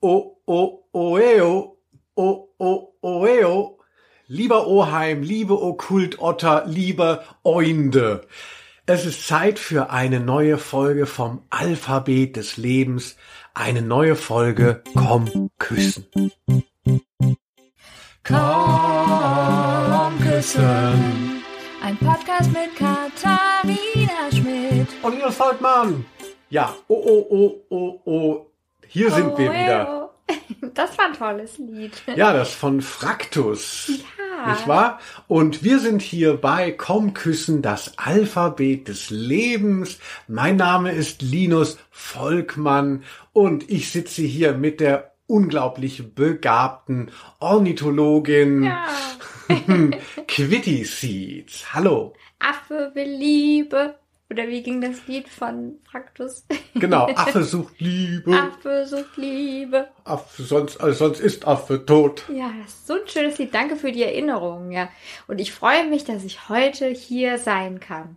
O, o, oeo, o, o, oeo. Lieber Oheim, liebe Okkultotter, liebe Oinde. Es ist Zeit für eine neue Folge vom Alphabet des Lebens. Eine neue Folge Komm küssen. Komm küssen. Ein Podcast mit Katharina Schmidt. Und Linus Volkmann. Ja, oh, oh, oh, oh, oh. Hier sind wir wieder. Das war ein tolles Lied. Ja, das von Fraktus. Ja. Nicht wahr? Und wir sind hier bei Komm küssen, das Alphabet des Lebens. Mein Name ist Linus Volkmann und ich sitze hier mit der unglaublich begabten Ornithologin Ja. Quitty Seeds. Hallo. Affe will Liebe. Oder wie ging das Lied von Fraktus? Genau, Affe sucht Liebe. Affe sucht Liebe. Affe, sonst, also sonst ist Affe tot. Ja, das ist so ein schönes Lied. Danke für die Erinnerung, ja. Und ich freue mich, dass ich heute hier sein kann.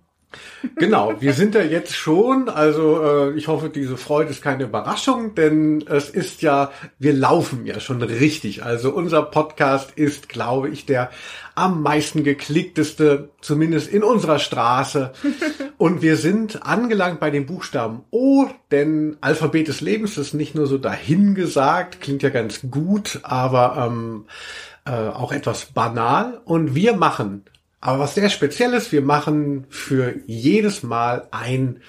Genau, wir sind ja jetzt schon, also äh, ich hoffe, diese Freude ist keine Überraschung, denn es ist ja, wir laufen ja schon richtig. Also unser Podcast ist, glaube ich, der am meisten geklickteste, zumindest in unserer Straße. Und wir sind angelangt bei dem Buchstaben O, denn Alphabet des Lebens ist nicht nur so dahingesagt, klingt ja ganz gut, aber ähm, äh, auch etwas banal. Und wir machen aber was sehr Spezielles, wir machen für jedes Mal ein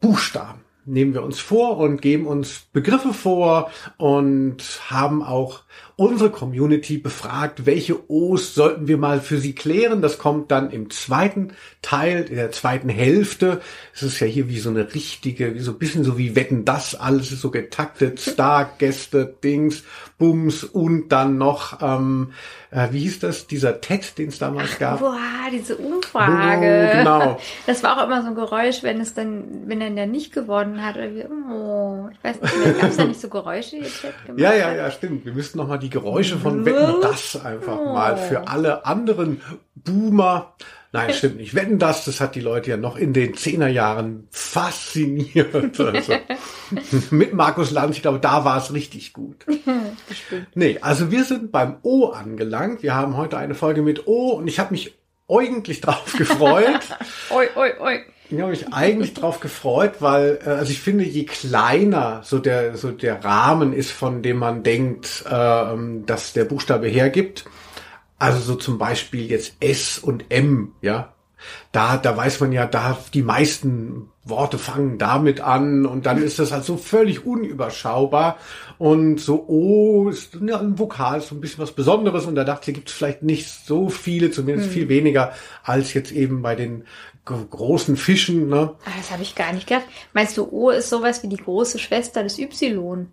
Buchstaben. Nehmen wir uns vor und geben uns Begriffe vor und haben auch unsere Community befragt, welche O's sollten wir mal für sie klären. Das kommt dann im zweiten Teil, in der zweiten Hälfte. Es ist ja hier wie so eine richtige, wie so ein bisschen so wie Wetten das, alles ist so getaktet, Stargäste, Dings, Bums und dann noch, ähm, äh, wie hieß das, dieser TED, den es damals gab. Boah, diese Umfrage. Oh, genau. Das war auch immer so ein Geräusch, wenn es dann, wenn er dann nicht gewonnen hat. Oder wie, oh, ich weiß nicht gab es da nicht so Geräusche, die Chat gemacht Ja, ja, ja, stimmt. Wir müssten noch mal die Geräusche von Wetten das einfach mal für alle anderen Boomer. Nein, stimmt nicht. Wetten das, das hat die Leute ja noch in den Zehnerjahren fasziniert. Also, mit Markus Lanz, ich glaube, da war es richtig gut. Nee, also wir sind beim O angelangt. Wir haben heute eine Folge mit O und ich habe mich eigentlich drauf gefreut. Oi, oi, oi. Ich habe mich eigentlich drauf gefreut, weil äh, also ich finde, je kleiner so der so der Rahmen ist, von dem man denkt, äh, dass der Buchstabe hergibt, also so zum Beispiel jetzt S und M, ja, da da weiß man ja, da die meisten Worte fangen damit an und dann ist das halt so völlig unüberschaubar und so O ist ja, ein Vokal ist so ein bisschen was Besonderes und da dachte ich, gibt es vielleicht nicht so viele, zumindest viel weniger als jetzt eben bei den großen Fischen, ne? Ah, das habe ich gar nicht gedacht. Meinst du, O ist sowas wie die große Schwester des Y?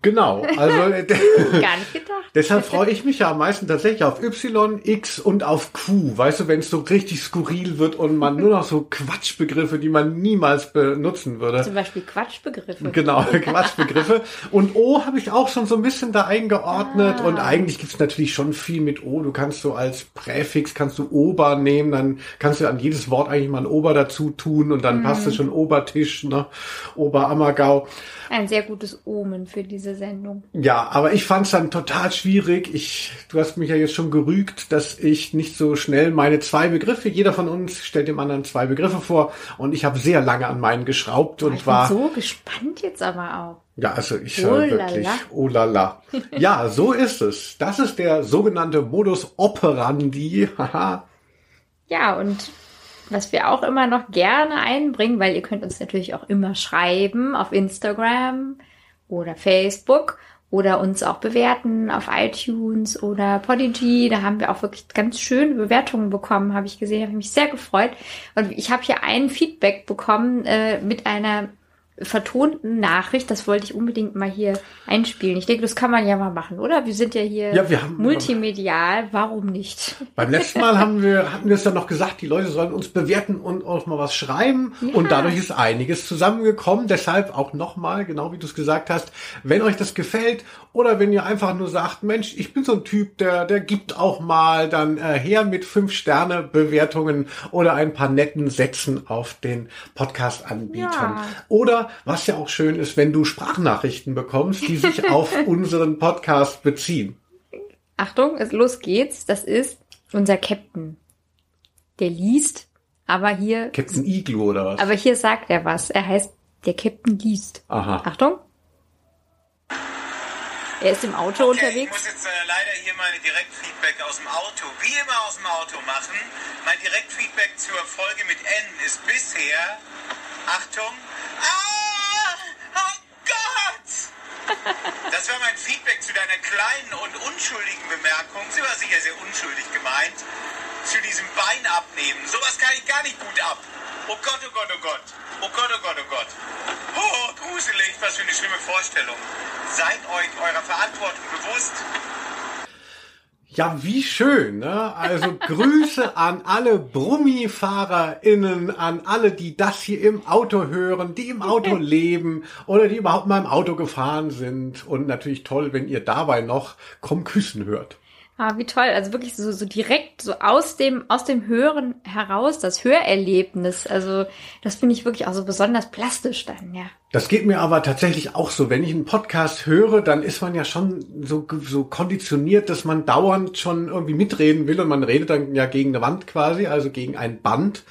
Genau, also Gar nicht gedacht. deshalb freue ich mich ja am meisten tatsächlich auf Y, X und auf Q. Weißt du, wenn es so richtig skurril wird und man nur noch so Quatschbegriffe, die man niemals benutzen würde. Zum Beispiel Quatschbegriffe. Genau, Quatschbegriffe. Und O habe ich auch schon so ein bisschen da eingeordnet. Ah. Und eigentlich gibt's natürlich schon viel mit O. Du kannst so als Präfix, kannst du Ober nehmen, dann kannst du an jedes Wort eigentlich mal ein Ober dazu tun und dann passt es schon Obertisch, ne? Oberammergau. Ein sehr gutes Omen für diese Sendung. Ja, aber ich fand's dann total schwierig. Ich, du hast mich ja jetzt schon gerügt, dass ich nicht so schnell meine zwei Begriffe, jeder von uns stellt dem anderen zwei Begriffe vor und ich habe sehr lange an meinen geschraubt und Ich war bin so gespannt jetzt aber auch. ja, also ich Oh äh, wirklich oh la la. Ja, so ist es. Das ist der sogenannte Modus operandi. Haha. Ja, und was wir auch immer noch gerne einbringen, weil ihr könnt uns natürlich auch immer schreiben auf Instagram oder Facebook oder uns auch bewerten auf iTunes oder Podigy. Da haben wir auch wirklich ganz schöne Bewertungen bekommen, habe ich gesehen, habe ich mich sehr gefreut. Und ich habe hier ein Feedback bekommen äh, mit einer vertonten Nachricht. Das wollte ich unbedingt mal hier einspielen. Ich denke, das kann man ja mal machen, oder? Wir sind ja hier Ja, wir haben- multimedial. Warum nicht? Beim letzten Mal haben wir, hatten wir es dann noch gesagt, die Leute sollen uns bewerten und auch mal was schreiben. Ja. Und dadurch ist einiges zusammengekommen. Deshalb auch nochmal, genau wie du es gesagt hast, wenn euch das gefällt oder wenn ihr einfach nur sagt, Mensch, ich bin so ein Typ, der, der gibt auch mal dann äh, her mit fünf Sterne Bewertungen oder ein paar netten Sätzen auf den Podcast-Anbietern. Ja. Oder Oder, was ja auch schön ist, wenn du Sprachnachrichten bekommst, die sich auf unseren Podcast beziehen. Achtung, es, los geht's. Das ist unser Captain. Der liest, aber hier. Captain Igloo oder was? Aber hier sagt er was. Er heißt, der Captain liest. Aha. Achtung. Er ist im Auto Okay, ich unterwegs. muss jetzt äh, leider hier meine Direktfeedback aus dem Auto, wie immer aus dem Auto machen. Mein Direktfeedback zur Folge mit N ist bisher, Achtung, ah, oh Gott! Das war mein Feedback zu deiner kleinen und unschuldigen Bemerkung. Sie war sicher sehr unschuldig gemeint. Zu diesem Bein abnehmen. Sowas kann ich gar nicht gut ab. Oh Gott, oh Gott, oh Gott. Oh Gott, oh Gott, oh Gott. Oh, gruselig. Was für eine schlimme Vorstellung. Seid euch eurer Verantwortung bewusst. Ja, wie schön, ne? Also Grüße an alle BrummifahrerInnen, an alle, die das hier im Auto hören, die im Auto leben oder die überhaupt mal im Auto gefahren sind. Und natürlich toll, wenn ihr dabei noch Komm küssen hört. Ah, wie toll. Also wirklich so, so direkt so aus dem, aus dem Hören heraus, das Hörerlebnis. Also das finde ich wirklich auch so besonders plastisch dann, ja. Das geht mir aber tatsächlich auch so. Wenn ich einen Podcast höre, dann ist man ja schon so, so konditioniert, dass man dauernd schon irgendwie mitreden will und man redet dann ja gegen eine Wand quasi, also gegen ein Band.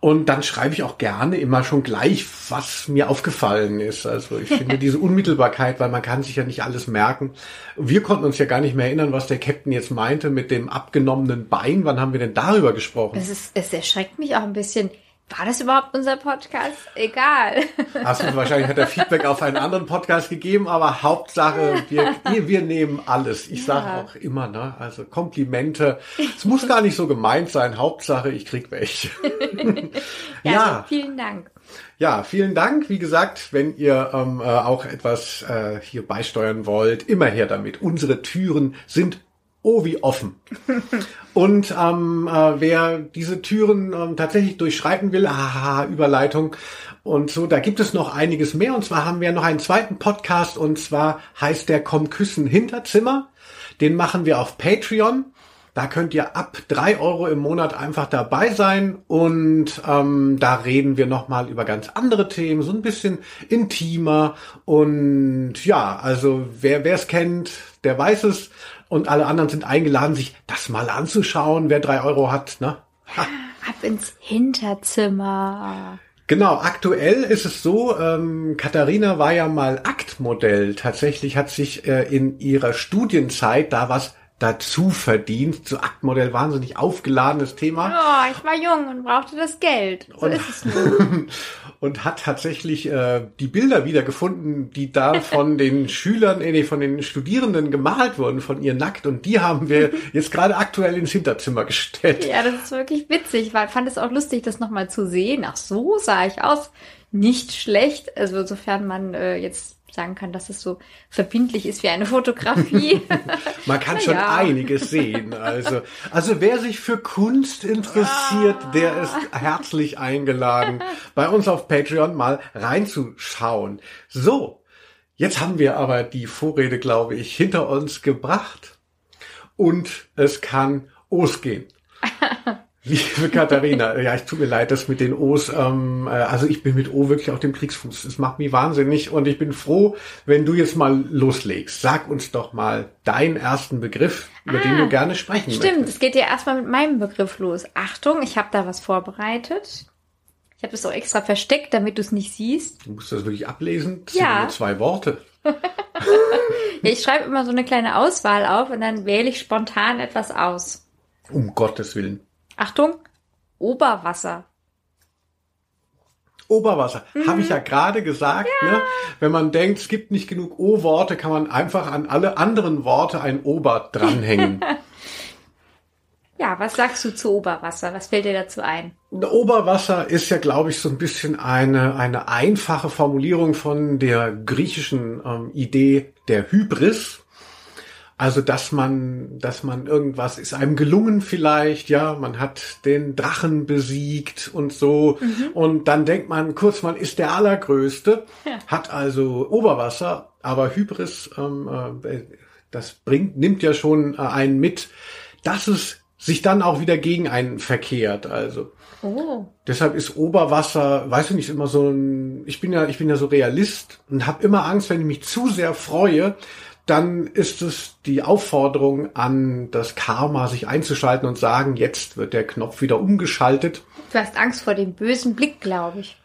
Und dann schreibe ich auch gerne immer schon gleich, was mir aufgefallen ist. Also ich finde diese Unmittelbarkeit, weil man kann sich ja nicht alles merken. Wir konnten uns ja gar nicht mehr erinnern, was der Captain jetzt meinte mit dem abgenommenen Bein. Wann haben wir denn darüber gesprochen? Es, ist, es erschreckt mich auch ein bisschen. War das überhaupt unser Podcast? Egal. Hast du wahrscheinlich hat er Feedback auf einen anderen Podcast gegeben, aber Hauptsache, wir, wir nehmen alles. Ich Ja. sage auch immer, ne, also Komplimente. Es muss gar nicht so gemeint sein. Hauptsache, ich krieg welche. Ja, Ja. Also vielen Dank. Ja, vielen Dank. Wie gesagt, wenn ihr ähm, äh, auch etwas äh, hier beisteuern wollt, immer her damit. Unsere Türen sind oh wie offen. Und ähm, äh, wer diese Türen ähm, tatsächlich durchschreiten will, haha, Überleitung und so, da gibt es noch einiges mehr. Und zwar haben wir noch einen zweiten Podcast und zwar heißt der Komm Küssen Hinterzimmer. Den machen wir auf Patreon. Da könnt ihr ab drei Euro im Monat einfach dabei sein und ähm, da reden wir nochmal über ganz andere Themen, so ein bisschen intimer und ja, also wer es kennt, der weiß es und alle anderen sind eingeladen, sich das mal anzuschauen, wer drei Euro hat, ne? Ha. Ab ins Hinterzimmer. Genau, aktuell ist es so, ähm, Katharina war ja mal Aktmodell. Tatsächlich hat sich äh, in ihrer Studienzeit da was dazu verdient. Zu Aktmodell wahnsinnig aufgeladenes Thema. Oh, ich war jung und brauchte das Geld. So Und- ist es nun. und hat tatsächlich äh, die Bilder wiedergefunden, die da von den Schülern, äh, nee, von den Studierenden gemalt wurden, von ihr nackt. Und die haben wir jetzt gerade aktuell ins Hinterzimmer gestellt. Ja, das ist wirklich witzig. Ich war- fand es auch lustig, das nochmal zu sehen. Ach, so sah ich aus. Nicht schlecht. Also sofern man äh, jetzt sagen kann, dass es so verbindlich ist wie eine Fotografie. Man kann Na schon ja. einiges sehen. Also, also wer sich für Kunst interessiert, der ist herzlich eingeladen, bei uns auf Patreon mal reinzuschauen. So, jetzt haben wir aber die Vorrede, glaube ich, hinter uns gebracht und es kann losgehen. Liebe Katharina, ja, ich tut mir leid, das mit den O's, ähm, äh, also ich bin mit O wirklich auf dem Kriegsfuß. Das macht mich wahnsinnig und ich bin froh, wenn du jetzt mal loslegst. Sag uns doch mal deinen ersten Begriff, über den Ah, du gerne sprechen Stimmt, möchtest. es geht ja erstmal mit meinem Begriff los. Achtung, ich habe da was vorbereitet. Ich habe das auch extra versteckt, damit du es nicht siehst. Du musst das wirklich ablesen. Das Ja. sind nur zwei Worte. Ja, ich schreibe immer so eine kleine Auswahl auf und dann wähle ich spontan etwas aus. Um Gottes Willen. Achtung, Oberwasser. Oberwasser. Habe Mhm. ich ja gerade gesagt, ne? Wenn man denkt, es gibt nicht genug O-Worte, kann man einfach an alle anderen Worte ein Ober dranhängen. Ja, was sagst du zu Oberwasser? Was fällt dir dazu ein? Oberwasser ist ja, glaube ich, so ein bisschen eine, eine einfache Formulierung von der griechischen ähm, Idee der Hybris. Also, dass man, dass man irgendwas ist einem gelungen vielleicht, ja, man hat den Drachen besiegt und so. Und dann denkt man kurz, man ist der Allergrößte, hat also Oberwasser, aber Hybris, ähm, äh, das bringt, nimmt ja schon äh, einen mit, dass es sich dann auch wieder gegen einen verkehrt. Also Oh. deshalb ist Oberwasser, weiß ich nicht, immer so ein. Ich bin ja, ich bin ja so Realist und habe immer Angst, wenn ich mich zu sehr freue, dann ist es die Aufforderung an das Karma, sich einzuschalten und sagen, jetzt wird der Knopf wieder umgeschaltet. Du hast Angst vor dem bösen Blick, glaube ich.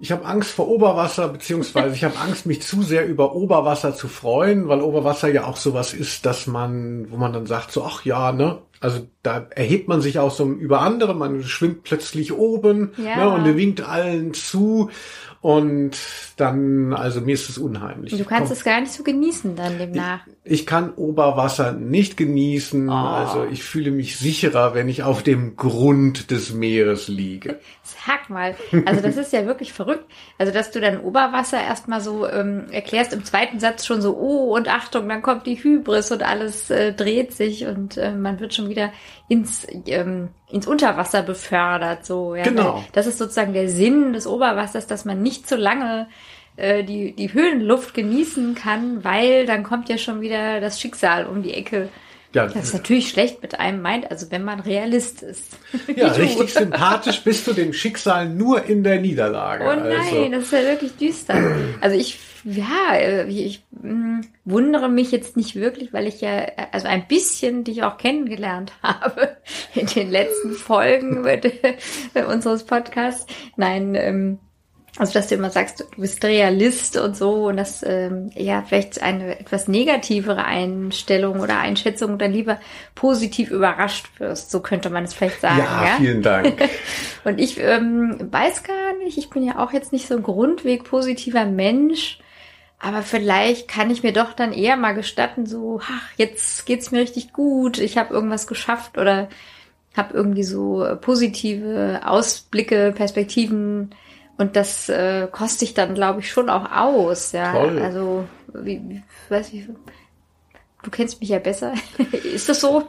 Ich habe Angst vor Oberwasser, beziehungsweise ich habe Angst, mich zu sehr über Oberwasser zu freuen, weil Oberwasser ja auch sowas ist, dass man, wo man dann sagt, so, ach ja, ne? Also da erhebt man sich auch so über andere, man schwimmt plötzlich oben Ja. ne, und winkt allen zu. Und dann, also mir ist es unheimlich. Und du kannst Komm, es gar nicht so genießen dann demnach. ich kann Oberwasser nicht genießen. Also ich fühle mich sicherer, wenn ich auf dem Grund des Meeres liege. Sag mal, also das ist ja wirklich verrückt. Also dass du dann Oberwasser erstmal so ähm, erklärst im zweiten Satz schon so, oh und Achtung, dann kommt die Hybris und alles äh, dreht sich und äh, man wird schon wieder ins ähm, ins Unterwasser befördert. So, ja, Genau. Das ist sozusagen der Sinn des Oberwassers, dass man nicht so lange äh, die, die Höhenluft genießen kann, weil dann kommt ja schon wieder das Schicksal um die Ecke. Ja, Das ist natürlich schlecht mit einem meint, also wenn man Realist ist. ja richtig sympathisch bist du dem Schicksal nur in der Niederlage. Oh nein, also. das ist ja wirklich düster. Also ich, ja, äh, ich mh, wundere mich jetzt nicht wirklich, weil ich ja, äh, also ein bisschen dich auch kennengelernt habe in den letzten Folgen mit, äh, unseres Podcasts. Nein, ähm, also dass du immer sagst, du bist Realist und so und dass ähm, ja vielleicht eine etwas negativere Einstellung oder Einschätzung dann lieber positiv überrascht wirst. So könnte man es vielleicht sagen. ja, ja? vielen Dank. Und ich ähm, weiß gar nicht, ich bin ja auch jetzt nicht so ein grundweg positiver Mensch, aber vielleicht kann ich mir doch dann eher mal gestatten, so, ach, jetzt geht's mir richtig gut, ich habe irgendwas geschafft oder habe irgendwie so positive Ausblicke, Perspektiven und das äh, koste ich dann, glaube ich, schon auch aus. Ja, Toll. also wie, wie, weiß ich. Du kennst mich ja besser. Ist das so?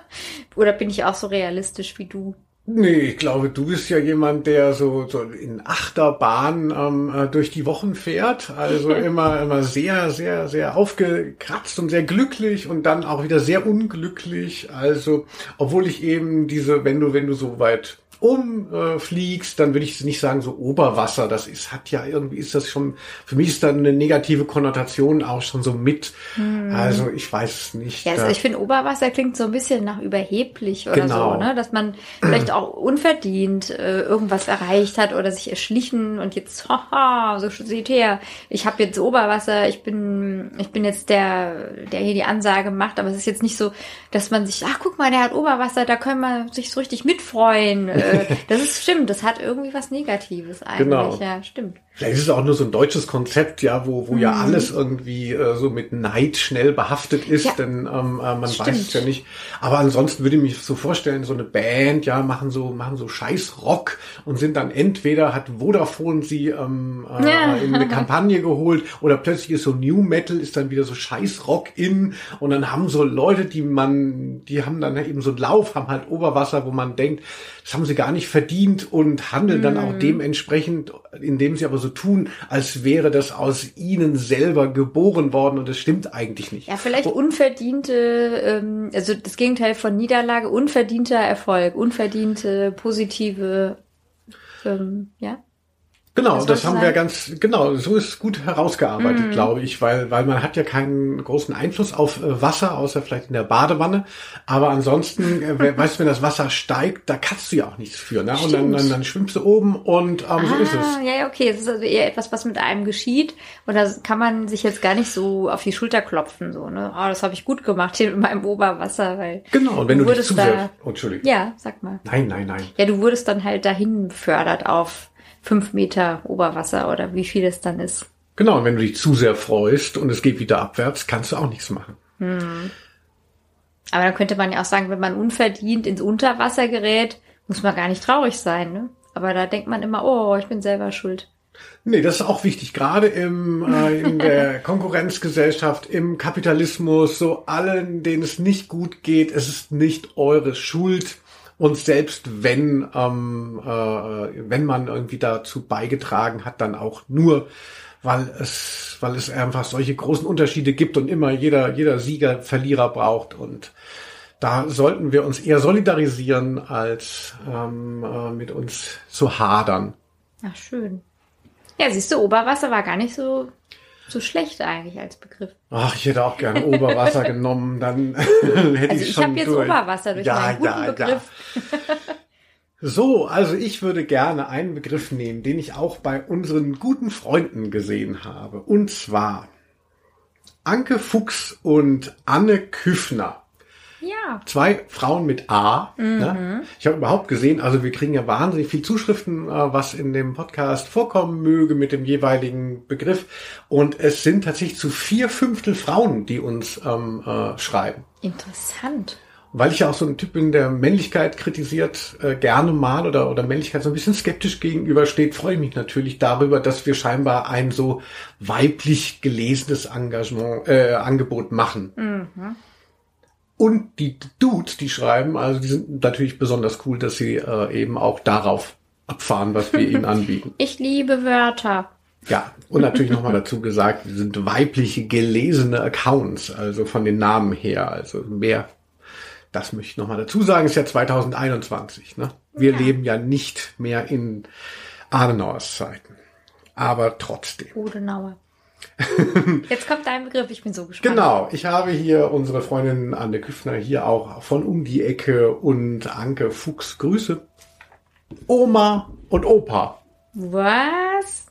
Oder bin ich auch so realistisch wie du? Nee, ich glaube, du bist ja jemand, der so, so in Achterbahn ähm, äh, durch die Wochen fährt. Also immer, immer sehr, sehr, sehr aufgekratzt und sehr glücklich und dann auch wieder sehr unglücklich. Also, obwohl ich eben diese, wenn du, wenn du so weit umfliegst, äh, fliegst, dann würde ich nicht sagen so Oberwasser. Das ist, hat ja irgendwie ist das schon, für mich ist da eine negative Konnotation auch schon so mit. Also ich weiß es nicht. Ja, also ich finde, Oberwasser klingt so ein bisschen nach überheblich oder Genau. so, ne? Dass man vielleicht auch unverdient äh, irgendwas erreicht hat oder sich erschlichen und jetzt, haha, so seht her, ich habe jetzt Oberwasser, ich bin, ich bin jetzt der, der hier die Ansage macht, aber es ist jetzt nicht so, dass man sich, ach guck mal, der hat Oberwasser, da können wir sich so richtig mitfreuen. Äh, das ist stimmt, das hat irgendwie was Negatives eigentlich. Genau. Ja, stimmt. Vielleicht ist es auch nur so ein deutsches Konzept, ja, wo, wo ja alles irgendwie äh, so mit Neid schnell behaftet ist, Ja. denn ähm, äh, man Stimmt. weiß es ja nicht. Aber ansonsten würde ich mich so vorstellen, so eine Band, ja, machen so, machen so scheiß Rock und sind dann entweder hat Vodafone sie ähm, äh, Ja. in eine Kampagne geholt oder plötzlich ist so New Metal, ist dann wieder so scheiß Rock in und dann haben so Leute, die man, die haben dann eben so einen Lauf, haben halt Oberwasser, wo man denkt, das haben sie gar nicht verdient und handeln dann Mhm. auch dementsprechend, indem sie aber so tun, als wäre das aus ihnen selber geboren worden und das stimmt eigentlich nicht. Ja, vielleicht unverdiente, ähm, also das Gegenteil von Niederlage, unverdienter Erfolg, unverdiente, positive, ähm, ja. Genau, Das das, haben wir ganz, genau, so ist gut herausgearbeitet, glaube ich, weil, weil man hat ja keinen großen Einfluss auf äh, Wasser, außer vielleicht in der Badewanne. Aber ansonsten, äh, weißt du, wenn das Wasser steigt, da kannst du ja auch nichts für, ne? Und dann, Stimmt. dann, dann schwimmst du oben und ähm, so ist es. Ah, ja, ja, okay. Es ist also eher etwas, was mit einem geschieht. Und da kann man sich jetzt gar nicht so auf die Schulter klopfen, so, ne? Oh, das habe ich gut gemacht hier mit meinem Oberwasser, weil. Genau, und wenn du dich wurdest zu da, sehr, oh, Entschuldigung. Ja, sag mal. Nein, nein, nein. Ja, du wurdest dann halt dahin befördert auf fünf Meter Oberwasser oder wie viel es dann ist. Genau, und wenn du dich zu sehr freust und es geht wieder abwärts, kannst du auch nichts machen. Aber dann könnte man ja auch sagen, wenn man unverdient ins Unterwasser gerät, muss man gar nicht traurig sein, ne? Aber da denkt man immer, oh, ich bin selber schuld. Nee, das ist auch wichtig, gerade im, äh, in der Konkurrenzgesellschaft, im Kapitalismus, so allen, denen es nicht gut geht, es ist nicht eure Schuld. Und selbst wenn, ähm, äh, wenn man irgendwie dazu beigetragen hat, dann auch nur, weil es, weil es einfach solche großen Unterschiede gibt und immer jeder, jeder Sieger Verlierer braucht und da sollten wir uns eher solidarisieren, als ähm, äh, mit uns zu hadern. Ach, schön. Ja, siehst du, Oberwasser war gar nicht so, so schlecht eigentlich als Begriff. Ach, ich hätte auch gerne Oberwasser genommen, dann hätte Also ich ich schon habe jetzt durch. Oberwasser durch Ja, meinen guten ja, ja. Begriff. So, also ich würde gerne einen Begriff nehmen, den ich auch bei unseren guten Freunden gesehen habe. Und zwar Anke Fuchs und Anne Küffner. Ja. Zwei Frauen mit A. Mhm. Ne? Ich habe überhaupt gesehen, also wir kriegen ja wahnsinnig viel Zuschriften, äh, was in dem Podcast vorkommen möge mit dem jeweiligen Begriff. Und es sind tatsächlich zu vier Fünftel Frauen, die uns ähm, äh, schreiben. Interessant. Weil ich ja auch so ein Typ bin, der Männlichkeit kritisiert, äh, gerne mal oder, oder Männlichkeit so ein bisschen skeptisch gegenübersteht, freue ich mich natürlich darüber, dass wir scheinbar ein so weiblich gelesenes Engagement, äh, Angebot machen. Und die Dudes, die schreiben, also die sind natürlich besonders cool, dass sie äh, eben auch darauf abfahren, was wir ihnen anbieten. Ich liebe Wörter. Ja, und natürlich nochmal dazu gesagt, wir sind weibliche gelesene Accounts, also von den Namen her, also mehr. Das möchte ich nochmal dazu sagen, ist ja 2021. Ne? Wir Ja. leben ja nicht mehr in Adenauers Zeiten. Aber trotzdem. Odenauer. Jetzt kommt dein Begriff, ich bin so gespannt. Genau, ich habe hier unsere Freundin Anne Küffner hier auch von um die Ecke und Anke Fuchs Grüße. Oma und Opa. Was?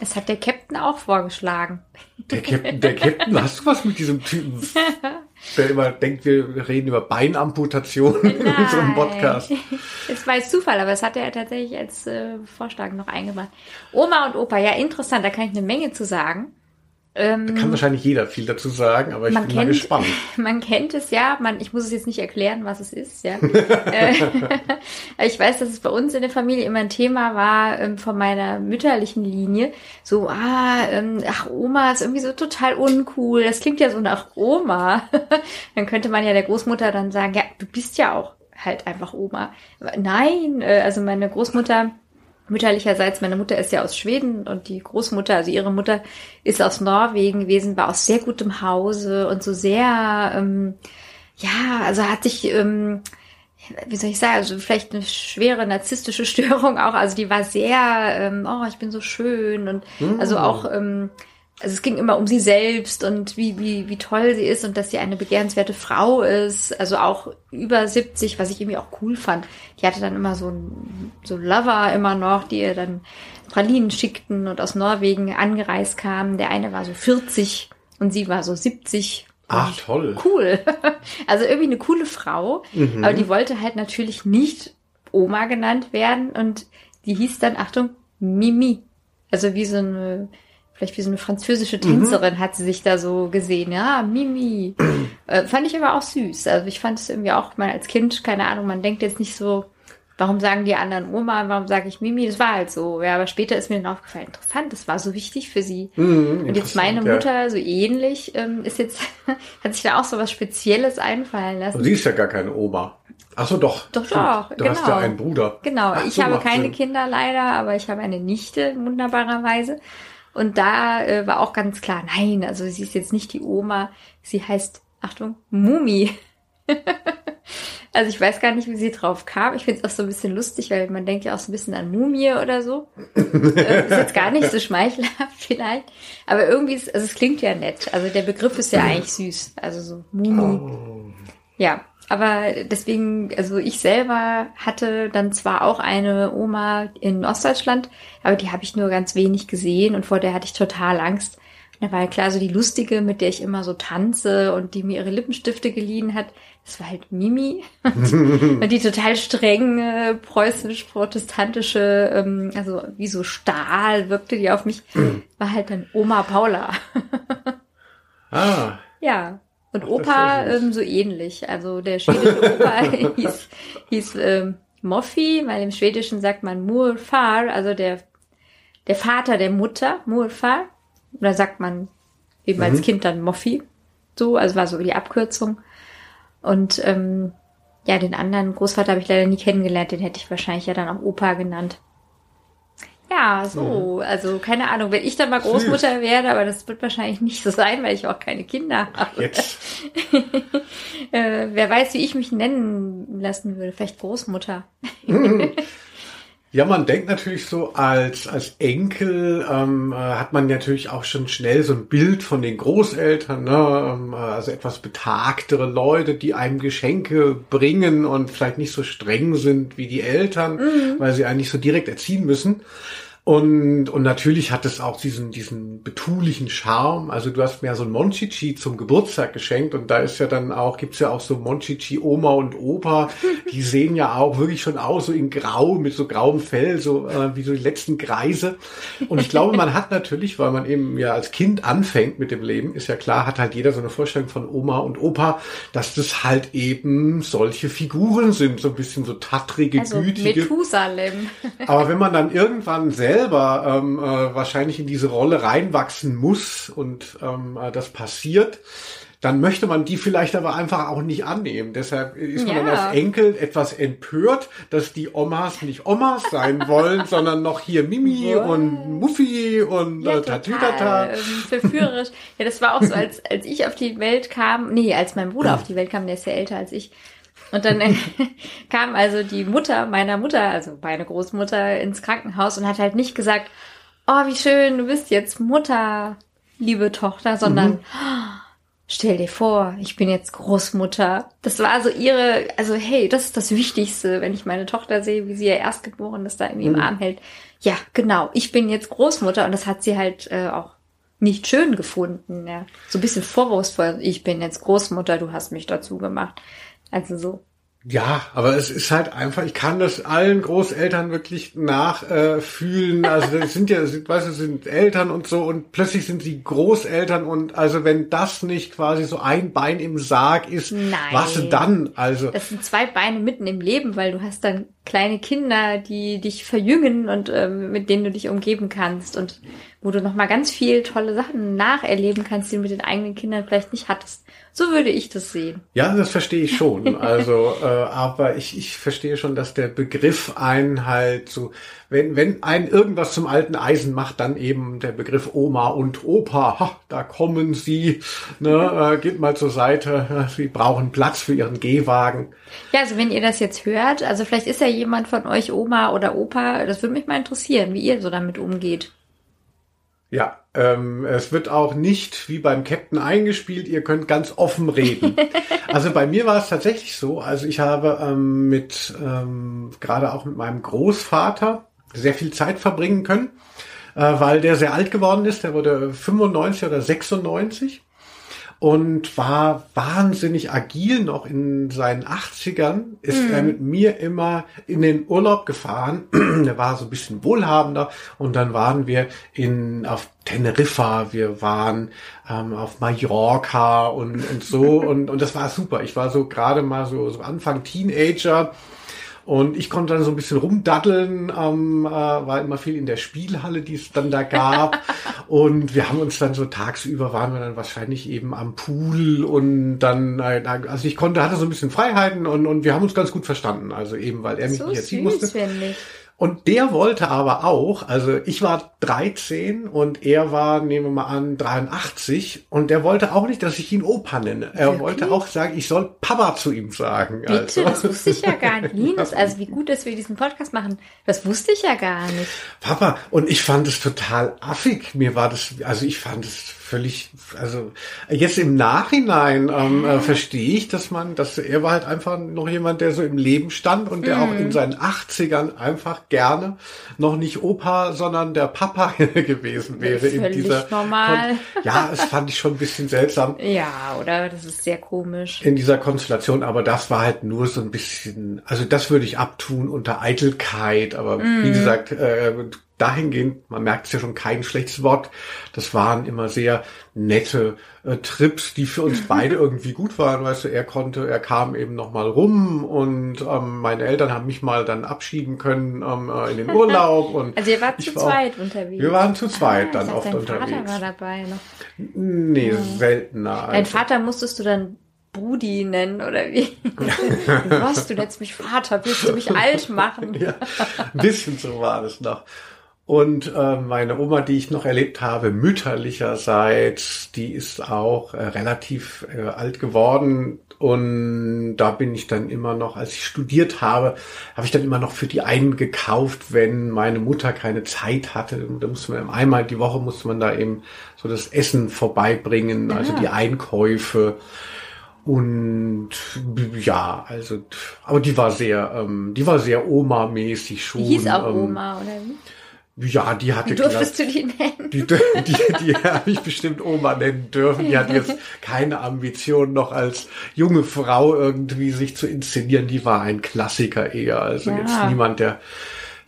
Es hat der Captain auch vorgeschlagen. Der Captain, der Captain, hast du was mit diesem Typen, der immer denkt, wir reden über Beinamputation in unserem Podcast? Es war jetzt Zufall, aber es hat er tatsächlich als äh, Vorschlag noch eingebracht. Oma und Opa, ja, interessant, da kann ich eine Menge zu sagen. Ähm, Kann wahrscheinlich jeder viel dazu sagen, aber ich bin mal kennt, gespannt. man kennt es ja, man, ich muss es jetzt nicht erklären, was es ist, ja. Äh, ich weiß, dass es bei uns in der Familie immer ein Thema war ähm, von meiner mütterlichen Linie. So, ah, ähm, ach, Oma ist irgendwie so total uncool. Das klingt ja so nach Oma. dann könnte man ja der Großmutter dann sagen, ja, du bist ja auch halt einfach Oma. Nein, äh, also meine Großmutter mütterlicherseits, meine Mutter ist ja aus Schweden und die Großmutter, also ihre Mutter ist aus Norwegen gewesen, war aus sehr gutem Hause und so sehr, ähm, ja, also hat sich, ähm, wie soll ich sagen, also vielleicht eine schwere narzisstische Störung auch, also die war sehr, ähm, oh, ich bin so schön und also auch, ähm, also es ging immer um sie selbst und wie, wie, wie toll sie ist und dass sie eine begehrenswerte Frau ist. Also auch über 70, was ich irgendwie auch cool fand. Die hatte dann immer so ein, so Lover immer noch, die ihr dann Pralinen schickten und aus Norwegen angereist kamen. Der eine war so 40 und sie war so 70. Ach, toll. Cool. Also irgendwie eine coole Frau. Aber die wollte halt natürlich nicht Oma genannt werden und die hieß dann, Achtung, Mimi. Also wie so eine, vielleicht wie so eine französische Tänzerin hat sie sich da so gesehen. Ja, Mimi. äh, fand ich aber auch süß. Also ich fand es irgendwie auch mal als Kind, keine Ahnung, man denkt jetzt nicht so, warum sagen die anderen Oma, warum sage ich Mimi? Das war halt so. Ja, aber später ist mir dann aufgefallen, interessant, das war so wichtig für sie. Mhm, Und jetzt meine interessant, ja. Mutter so ähnlich ähm, ist jetzt hat sich da auch so was Spezielles einfallen lassen. Und sie ist ja gar keine Oma. Ach so, doch. Doch, Stimmt. doch, Du hast genau. ja einen Bruder. Genau, Ach ich so, habe keine Sinn. Kinder leider, aber ich habe eine Nichte wunderbarerweise. Und da äh, war auch ganz klar, nein, also sie ist jetzt nicht die Oma, sie heißt, Achtung, Mumi. also ich weiß gar nicht, wie sie drauf kam. Ich finde es auch so ein bisschen lustig, weil man denkt ja auch so ein bisschen an Mumie oder so. äh, ist jetzt gar nicht so schmeichelhaft vielleicht. Aber irgendwie, ist, also es klingt ja nett. Also der Begriff ist ja eigentlich süß. Also so Mumi. Oh. Ja, aber deswegen, also ich selber hatte dann zwar auch eine Oma in Ostdeutschland, aber die habe ich nur ganz wenig gesehen und vor der hatte ich total Angst. Und da war ja klar, so die Lustige, mit der ich immer so tanze und die mir ihre Lippenstifte geliehen hat, das war halt Mimi. und die total strenge, preußisch-protestantische, ähm, also wie so Stahl wirkte die auf mich, war halt dann Oma Paula. Ah, Ja. Und Ach, Opa ähm, so ähnlich. Also der schwedische Opa hieß, hieß ähm, Moffi, weil im Schwedischen sagt man Murfar, also der, der Vater der Mutter, Murfar. Oder sagt man eben Mhm. als Kind dann Moffi. So, also war so die Abkürzung. Und ähm, ja, den anderen Großvater habe ich leider nie kennengelernt, den hätte ich wahrscheinlich ja dann auch Opa genannt. Ja, so. Also keine Ahnung, wenn ich dann mal Großmutter werde, aber das wird wahrscheinlich nicht so sein, weil ich auch keine Kinder habe. Jetzt. äh, wer weiß, wie ich mich nennen lassen würde. Vielleicht Großmutter. Ja, man denkt natürlich so, als, als Enkel ähm, äh, hat man natürlich auch schon schnell so ein Bild von den Großeltern, ne? ähm, äh, also etwas betagtere Leute, die einem Geschenke bringen und vielleicht nicht so streng sind wie die Eltern, mhm. weil sie eigentlich so direkt erziehen müssen. Und, und natürlich hat es auch diesen, diesen betulichen Charme. Also du hast mir ja so ein Monchichi zum Geburtstag geschenkt und da ist ja dann auch, gibt's ja auch so Monchichi Oma und Opa, die sehen ja auch wirklich schon aus, so in Grau, mit so grauem Fell, so äh, wie so die letzten Kreise. Und ich glaube, man hat natürlich, weil man eben ja als Kind anfängt mit dem Leben, ist ja klar, hat halt jeder so eine Vorstellung von Oma und Opa, dass das halt eben solche Figuren sind, so ein bisschen so tattrige, also gütige. Methusalem. Aber wenn man dann irgendwann selbst selber ähm, äh, wahrscheinlich in diese Rolle reinwachsen muss und ähm, äh, das passiert, dann möchte man die vielleicht aber einfach auch nicht annehmen. Deshalb ist man Ja. dann als Enkel etwas empört, dass die Omas nicht Omas sein wollen, sondern noch hier Mimi Was? und Muffi und Ja, äh, Tatütata. ähm, verführerisch. Ja, das war auch so, als, als ich auf die Welt kam, nee, als mein Bruder auf die Welt kam, der ist ja älter als ich. Und dann kam also die Mutter meiner Mutter, also meine Großmutter, ins Krankenhaus und hat halt nicht gesagt, oh, wie schön, du bist jetzt Mutter, liebe Tochter, sondern "Oh, stell dir vor, ich bin jetzt Großmutter. Das war so ihre, also hey, das ist das Wichtigste, wenn ich meine Tochter sehe, wie sie ihr Erstgeborenes da irgendwie im Arm hält. Ja, genau, ich bin jetzt Großmutter und das hat sie halt äh, auch nicht schön gefunden. Ja. So ein bisschen vorwurfsvoll, ich bin jetzt Großmutter, du hast mich dazu gemacht. Also so. Ja, aber es ist halt einfach, ich kann das allen Großeltern wirklich nachfühlen. Äh, also das sind ja, sind, weißt du, sind Eltern und so und plötzlich sind sie Großeltern und also wenn das nicht quasi so ein Bein im Sarg ist, Nein. was dann? Also Das sind zwei Beine mitten im Leben, weil du hast dann kleine Kinder, die dich verjüngen und ähm, mit denen du dich umgeben kannst und wo du nochmal ganz viel tolle Sachen nacherleben kannst, die du mit den eigenen Kindern vielleicht nicht hattest. So würde ich das sehen. Ja, das verstehe ich schon. Also, äh, aber ich, ich verstehe schon, dass der Begriff einen halt so, wenn, wenn ein irgendwas zum alten Eisen macht, dann eben der Begriff Oma und Opa, ha, da kommen sie, ne, äh, geht mal zur Seite, sie brauchen Platz für ihren Gehwagen. Ja, also wenn ihr das jetzt hört, also vielleicht ist ja jemand von euch Oma oder Opa, das würde mich mal interessieren, wie ihr so damit umgeht. Ja, ähm, es wird auch nicht wie beim Captain eingespielt, ihr könnt ganz offen reden. also bei mir war es tatsächlich so, also ich habe ähm, mit, ähm, gerade auch mit meinem Großvater sehr viel Zeit verbringen können, äh, weil der sehr alt geworden ist, der wurde 95 oder 96 und war wahnsinnig agil noch in seinen 80ern, ist er mit mir immer in den Urlaub gefahren. er war so ein bisschen wohlhabender und dann waren wir in auf Teneriffa, wir waren ähm, auf Mallorca und, und so und, und das war super. Ich war so gerade mal so, so Anfang Teenager und ich konnte dann so ein bisschen rumdaddeln, ähm, äh, war immer viel in der Spielhalle, die es dann da gab. und wir haben uns dann so tagsüber waren wir dann wahrscheinlich eben am Pool und dann, äh, also ich konnte, hatte so ein bisschen Freiheiten und, und wir haben uns ganz gut verstanden. Also eben, weil er mich So nicht erziehen süß, musste. Und der wollte aber auch, also ich war 13 und er war, nehmen wir mal an, 83 und der wollte auch nicht, dass ich ihn Opa nenne. Er Wirklich? wollte auch sagen, ich soll Papa zu ihm sagen. Bitte, Also. das wusste ich ja gar nicht. Linus, also wie gut, dass wir diesen Podcast machen, das wusste ich ja gar nicht. Papa, und ich fand es total affig. Mir war das, also ich fand es völlig, also jetzt im Nachhinein ähm, äh, verstehe ich, dass man, dass er war halt einfach noch jemand, der so im Leben stand und der auch in seinen 80ern einfach gerne noch nicht Opa, sondern der Papa gewesen wäre in Völlig dieser. normal. Kon- Ja, es fand ich schon ein bisschen seltsam Ja, oder? Das ist sehr komisch. in dieser Konstellation, aber das war halt nur so ein bisschen, also das würde ich abtun unter Eitelkeit, aber Mhm. wie gesagt, äh, dahingehend, man merkt es ja schon kein schlechtes Wort, das waren immer sehr nette äh, Trips, die für uns beide irgendwie gut waren, weißt du, er konnte, er kam eben noch mal rum und ähm, meine Eltern haben mich mal dann abschieben können ähm, äh, in den Urlaub und Also ihr wart zu war auch- zweit unterwegs. Wir waren zu zweit Ah, dann dachte, oft dein unterwegs. Vater war dabei noch. Nee, seltener. Dein also. Vater musstest du dann Brudi nennen oder wie? Was, du nennst mich Vater, willst du mich alt machen? Ja, ein bisschen so war das noch. Und äh, meine Oma, die ich noch erlebt habe, mütterlicherseits, die ist auch äh, relativ äh, alt geworden. Und da bin ich dann immer noch, als ich studiert habe, habe ich dann immer noch für die einen gekauft, wenn meine Mutter keine Zeit hatte. Da musste man einmal die Woche musste man da eben so das Essen vorbeibringen, also die Einkäufe. Und ja, also, aber die war sehr, ähm, die war sehr Oma-mäßig schon. Die hieß auch ähm, Oma, oder wie? Ja, die hatte Durftest glatt- du die nennen? die, die, die, die habe ich bestimmt Oma nennen dürfen. Die hat jetzt keine Ambition, noch als junge Frau irgendwie sich zu inszenieren. Die war ein Klassiker eher. Also Ja. jetzt niemand, der,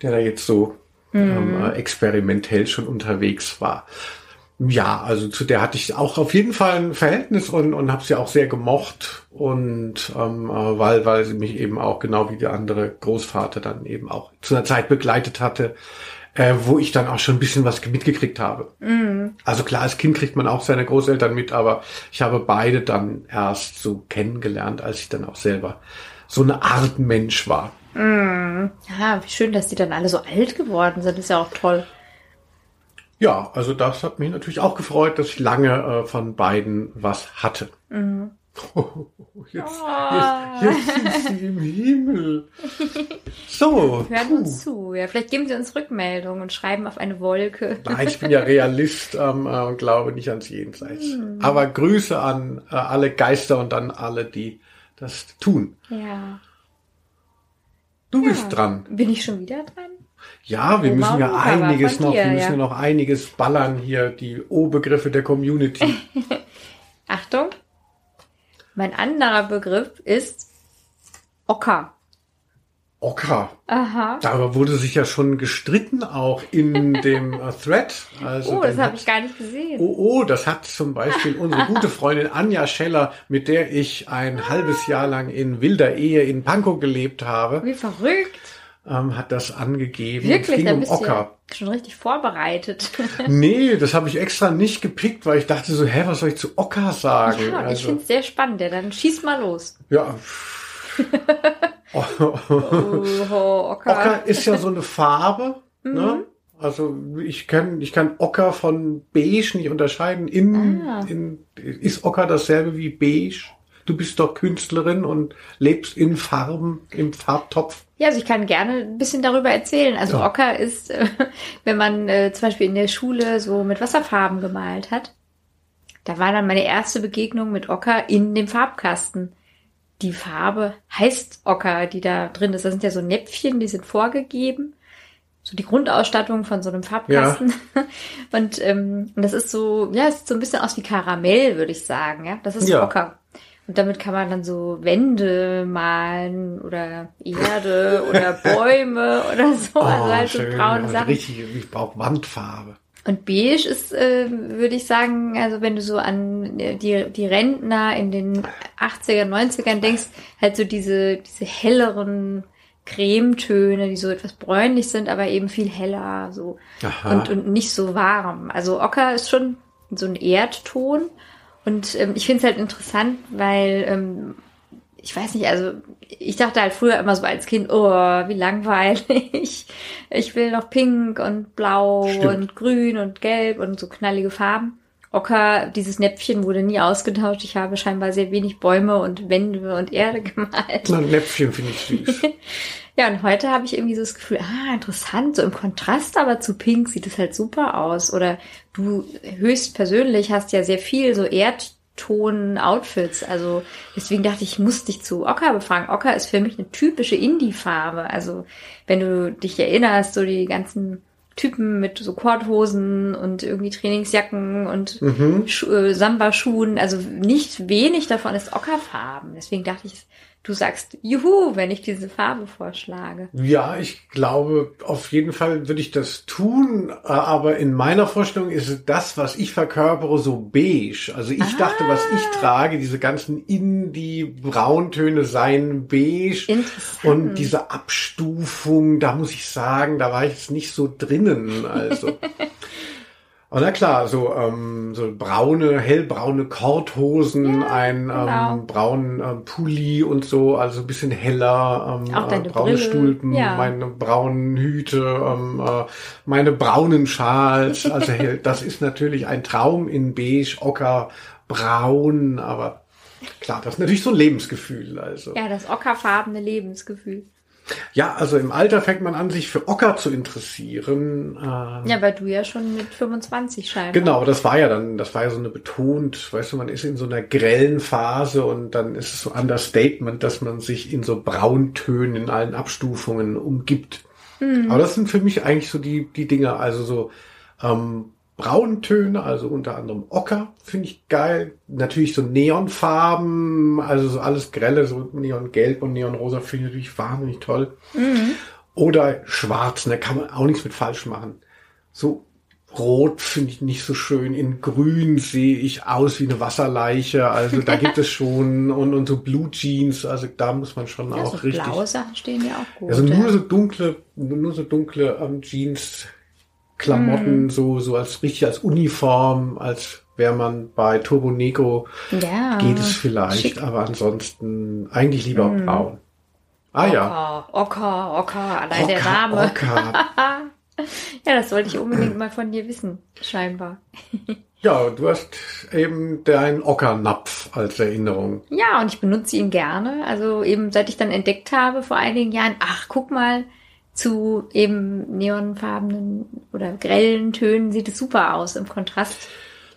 der da jetzt so ähm, äh, experimentell schon unterwegs war. Ja, also zu der hatte ich auch auf jeden Fall ein Verhältnis und, und habe sie auch sehr gemocht und ähm, äh, weil weil sie mich eben auch genau wie der andere Großvater dann eben auch zu einer Zeit begleitet hatte, äh, wo ich dann auch schon ein bisschen was mitgekriegt habe. Also klar, als Kind kriegt man auch seine Großeltern mit, aber ich habe beide dann erst so kennengelernt, als ich dann auch selber so eine Art Mensch war. Ja, wie schön, dass die dann alle so alt geworden sind. ist ja auch toll. Ja, also das hat mich natürlich auch gefreut, dass ich lange äh, von beiden was hatte. jetzt, jetzt, jetzt sind sie im Himmel. So, Hören puh. uns zu. Ja, vielleicht geben sie uns Rückmeldungen und schreiben auf eine Wolke. Nein, ich bin ja Realist ähm, äh, und glaube nicht ans Jenseits. Hm. Aber Grüße an äh, alle Geister und an alle, die das tun. Ja. Du bist dran. Bin ich schon wieder dran? Ja, wir Oma müssen ja einiges noch, dir, wir müssen ja. ja noch einiges ballern hier, die O-Begriffe der Community. Achtung. Mein anderer Begriff ist Ocker. Ocker. Aha. Darüber wurde sich ja schon gestritten, auch in dem äh, Thread. Also Oh, das habe ich gar nicht gesehen. Oh, oh, das hat zum Beispiel unsere gute Freundin Anja Scheller, mit der ich ein halbes Jahr lang in wilder Ehe in Pankow gelebt habe, Wie verrückt. Ähm, hat das angegeben. Wirklich, da um bist du ja Ocker. schon richtig vorbereitet. Nee, das habe ich extra nicht gepickt, weil ich dachte so, hä, was soll ich zu Ocker sagen? Ja, ich also, finde es sehr spannend. Ja, dann schieß mal los. ja. Oh, Ocker. Ocker ist ja so eine Farbe, Mhm. ne? Also ich kann, ich kann Ocker von beige nicht unterscheiden. In, Ah. in, ist Ocker dasselbe wie beige? Du bist doch Künstlerin und lebst in Farben, im Farbtopf. Ja, also ich kann gerne ein bisschen darüber erzählen. Also Ja. Ocker ist, äh, wenn man äh, zum Beispiel in der Schule so mit Wasserfarben gemalt hat. Da war dann meine erste Begegnung mit Ocker in dem Farbkasten. Die Farbe heißt Ocker, die da drin ist. Das sind ja so Näpfchen, die sind vorgegeben. So die Grundausstattung von so einem Farbkasten. Und, ähm, und das ist so, ja, es sieht so ein bisschen aus wie Karamell, würde ich sagen. Ja, das ist Ja. Ocker. Und damit kann man dann so Wände malen oder Erde oder Bäume oder so. also halt so braune Also Sachen. Richtig, ich brauche Wandfarbe. Und beige ist, äh, würde ich sagen, also wenn du so an äh, die, die Rentner in den 80er, 90ern denkst, halt so diese, diese helleren Cremetöne, die so etwas bräunlich sind, aber eben viel heller, so. Aha. Und, und nicht so warm. Also Ocker ist schon so ein Erdton. Und ähm, ich finde es halt interessant, weil ähm, ich weiß nicht, also ich dachte halt früher immer so als Kind, oh, wie langweilig. Ich will noch pink und blau Stimmt. und grün und gelb und so knallige Farben. Ocker, dieses Näpfchen wurde nie ausgetauscht. Ich habe scheinbar sehr wenig Bäume und Wände und Erde gemalt. Na, ein Näpfchen finde ich süß. Ja, und heute habe ich irgendwie so das Gefühl, ah, interessant, so im Kontrast aber zu Pink sieht es halt super aus. Oder du höchst persönlich hast ja sehr viel so Erdton-Outfits. Also deswegen dachte ich, ich muss dich zu Ocker befragen. Ocker ist für mich eine typische Indie-Farbe. Also wenn du dich erinnerst, so die ganzen Typen mit so Korthosen und irgendwie Trainingsjacken und Schu äh, Samba-Schuhen. Also nicht wenig davon ist Ockerfarben. Deswegen dachte ich, du sagst Juhu, wenn ich diese Farbe vorschlage. Ja, ich glaube, auf jeden Fall würde ich das tun, äh, aber in meiner Vorstellung ist das, was ich verkörpere, so beige. Also ich dachte, was ich trage, diese ganzen Indie-Brauntöne seien beige. Interessant. Und diese Abstufung, da muss ich sagen, da war ich jetzt nicht so drinnen. Also. Oh, na klar, so, ähm, so braune, hellbraune Korthosen, Ja, ein genau. ähm, braunen ähm, Pulli und so, also ein bisschen heller, ähm, Auch deine äh, braune Brille, Stulpen, ja. meine braunen Hüte, ähm, äh, meine braunen Schals. Also hell, das ist natürlich ein Traum in beige, ocker, braun, aber klar, das ist natürlich so ein Lebensgefühl. Also Ja, das ockerfarbene Lebensgefühl. Ja, also im Alter fängt man an, sich für Ocker zu interessieren. Äh, Ja, weil du ja schon mit 25 scheinbar. Genau, das war ja dann, das war ja so eine betont, weißt du, man ist in so einer grellen Phase und dann ist es so Understatement, dass man sich in so Brauntönen in allen Abstufungen umgibt. Aber das sind für mich eigentlich so die, die Dinge, also so ähm, Brauntöne, also unter anderem Ocker, finde ich geil. Natürlich so Neonfarben, also so alles grelle, so Neongelb und Neonrosa finde ich natürlich wahnsinnig toll. Oder schwarz, da kann man auch nichts mit falsch machen. So rot finde ich nicht so schön. In grün sehe ich aus wie eine Wasserleiche. Also da gibt es schon und, und so Blue Jeans, also da muss man schon Ja, auch so richtig. blaue Sachen stehen ja auch gut. Also ja. nur so dunkle, nur so dunkle ähm, Jeans, Klamotten, so, so als richtig als Uniform, als wäre man bei Turbo Neko, ja, geht es vielleicht, schick. aber ansonsten eigentlich lieber braun. Ah ja. Ocker, Ocker, Ocker, allein der Ocker, Name. Ocker. Ja, das wollte ich unbedingt mal von dir wissen, scheinbar. Ja, du hast eben deinen Ockernapf als Erinnerung. Ja, und ich benutze ihn gerne. Also eben seit ich dann entdeckt habe vor einigen Jahren, ach, guck mal, zu eben neonfarbenen oder grellen Tönen sieht es super aus im Kontrast.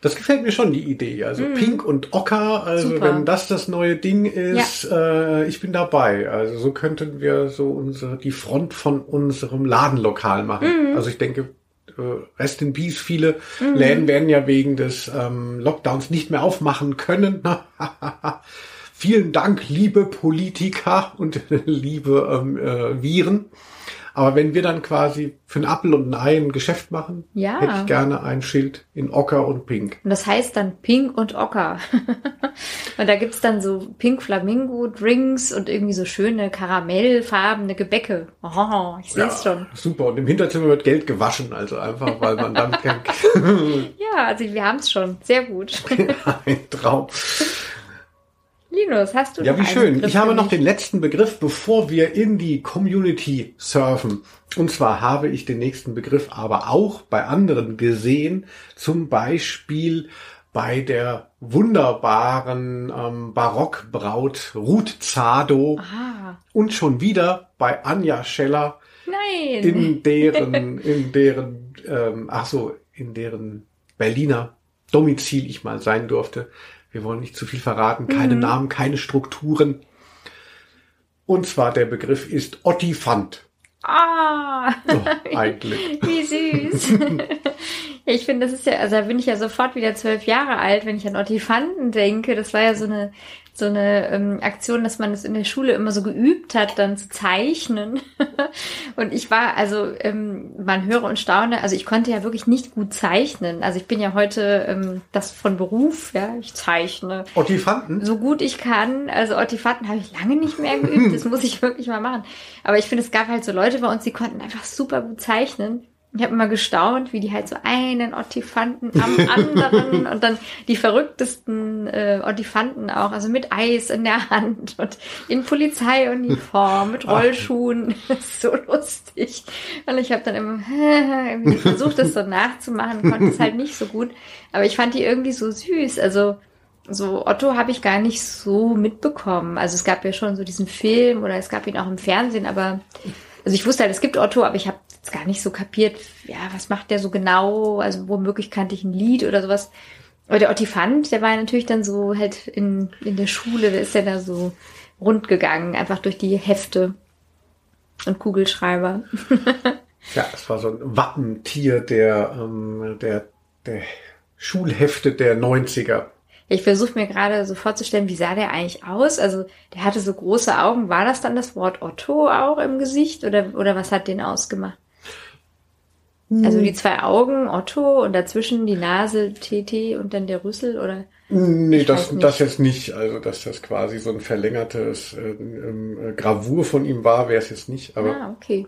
Das gefällt mir schon, die Idee. Also Pink und Ocker, also. Super. wenn das das neue Ding ist, äh, ich bin dabei. Also so könnten wir so unsere, die Front von unserem Ladenlokal machen. Mhm. Also ich denke, äh, Rest in Peace, viele Läden werden ja wegen des ähm, Lockdowns nicht mehr aufmachen können. Vielen Dank, liebe Politiker und liebe ähm, äh, Viren. Aber wenn wir dann quasi für einen Apfel und ein Ei ein Geschäft machen, Ja. hätte ich gerne ein Schild in Ocker und Pink. Und das heißt dann Pink und Ocker. und da gibt's dann so Pink Flamingo Drinks und irgendwie so schöne karamellfarbene Gebäcke. Oh, ich sehe es schon. Super. Und im Hinterzimmer wird Geld gewaschen, also einfach, weil man dann kein, Ja, also wir haben's schon. Sehr gut. ein Traum. Linus, hast du Ja, wie schön. Begriff Ich habe noch den letzten Begriff, bevor wir in die Community surfen. Und zwar habe ich den nächsten Begriff aber auch bei anderen gesehen. Zum Beispiel bei der wunderbaren ähm, Barockbraut Ruth Zado Ah, und schon wieder bei Anja Scheller nein. in deren, in deren, ähm, ach so, in deren Berliner Domizil ich mal sein durfte. Wir wollen nicht zu viel verraten, keine Namen, keine Strukturen. Und zwar der Begriff ist Ottifant. ah, Oh, eigentlich. wie süß. ich finde, das ist ja, also da bin ich ja sofort wieder zwölf Jahre alt, wenn ich an Ottifanten denke. Das war ja so eine, so eine ähm, Aktion, dass man es in der Schule immer so geübt hat, dann zu zeichnen. und ich war, also ähm, man höre und staune, also ich konnte ja wirklich nicht gut zeichnen. Also ich bin ja heute ähm, das von Beruf, ja, ich zeichne Ottifanten? so gut ich kann. Also Ottifaten habe ich lange nicht mehr geübt. Das muss ich wirklich mal machen. Aber ich finde, es gab halt so Leute bei uns, die konnten einfach super gut zeichnen. Ich habe immer gestaunt, wie die halt so einen Ottifanten am anderen und dann die verrücktesten äh, Ottifanten auch, also mit Eis in der Hand und in Polizeiuniform, mit Rollschuhen. So lustig. Und ich habe dann immer versucht, das so nachzumachen, konnte es halt nicht so gut. Aber ich fand die irgendwie so süß. Also so Otto habe ich gar nicht so mitbekommen. Also es gab ja schon so diesen Film oder es gab ihn auch im Fernsehen, aber also ich wusste halt, es gibt Otto, aber ich habe jetzt gar nicht so kapiert, ja, was macht der so genau? Also womöglich kannte ich ein Lied oder sowas. Aber der Ottifant, der war ja natürlich dann so halt in, in der Schule, der ist ja da so rund gegangen, einfach durch die Hefte und Kugelschreiber. Ja, es war so ein Wappentier der, ähm, der, der Schulhefte der 90er. Ich versuche mir gerade so vorzustellen, wie sah der eigentlich aus? Also der hatte so große Augen. War das dann das Wort Otto auch im Gesicht oder, oder was hat den ausgemacht? Also die zwei Augen, Otto und dazwischen die Nase, TT und dann der Rüssel oder? Nee, Ich das, das jetzt nicht. Also, dass das quasi so ein verlängertes äh, äh, Gravur von ihm war, wäre es jetzt nicht. Aber Ah, okay.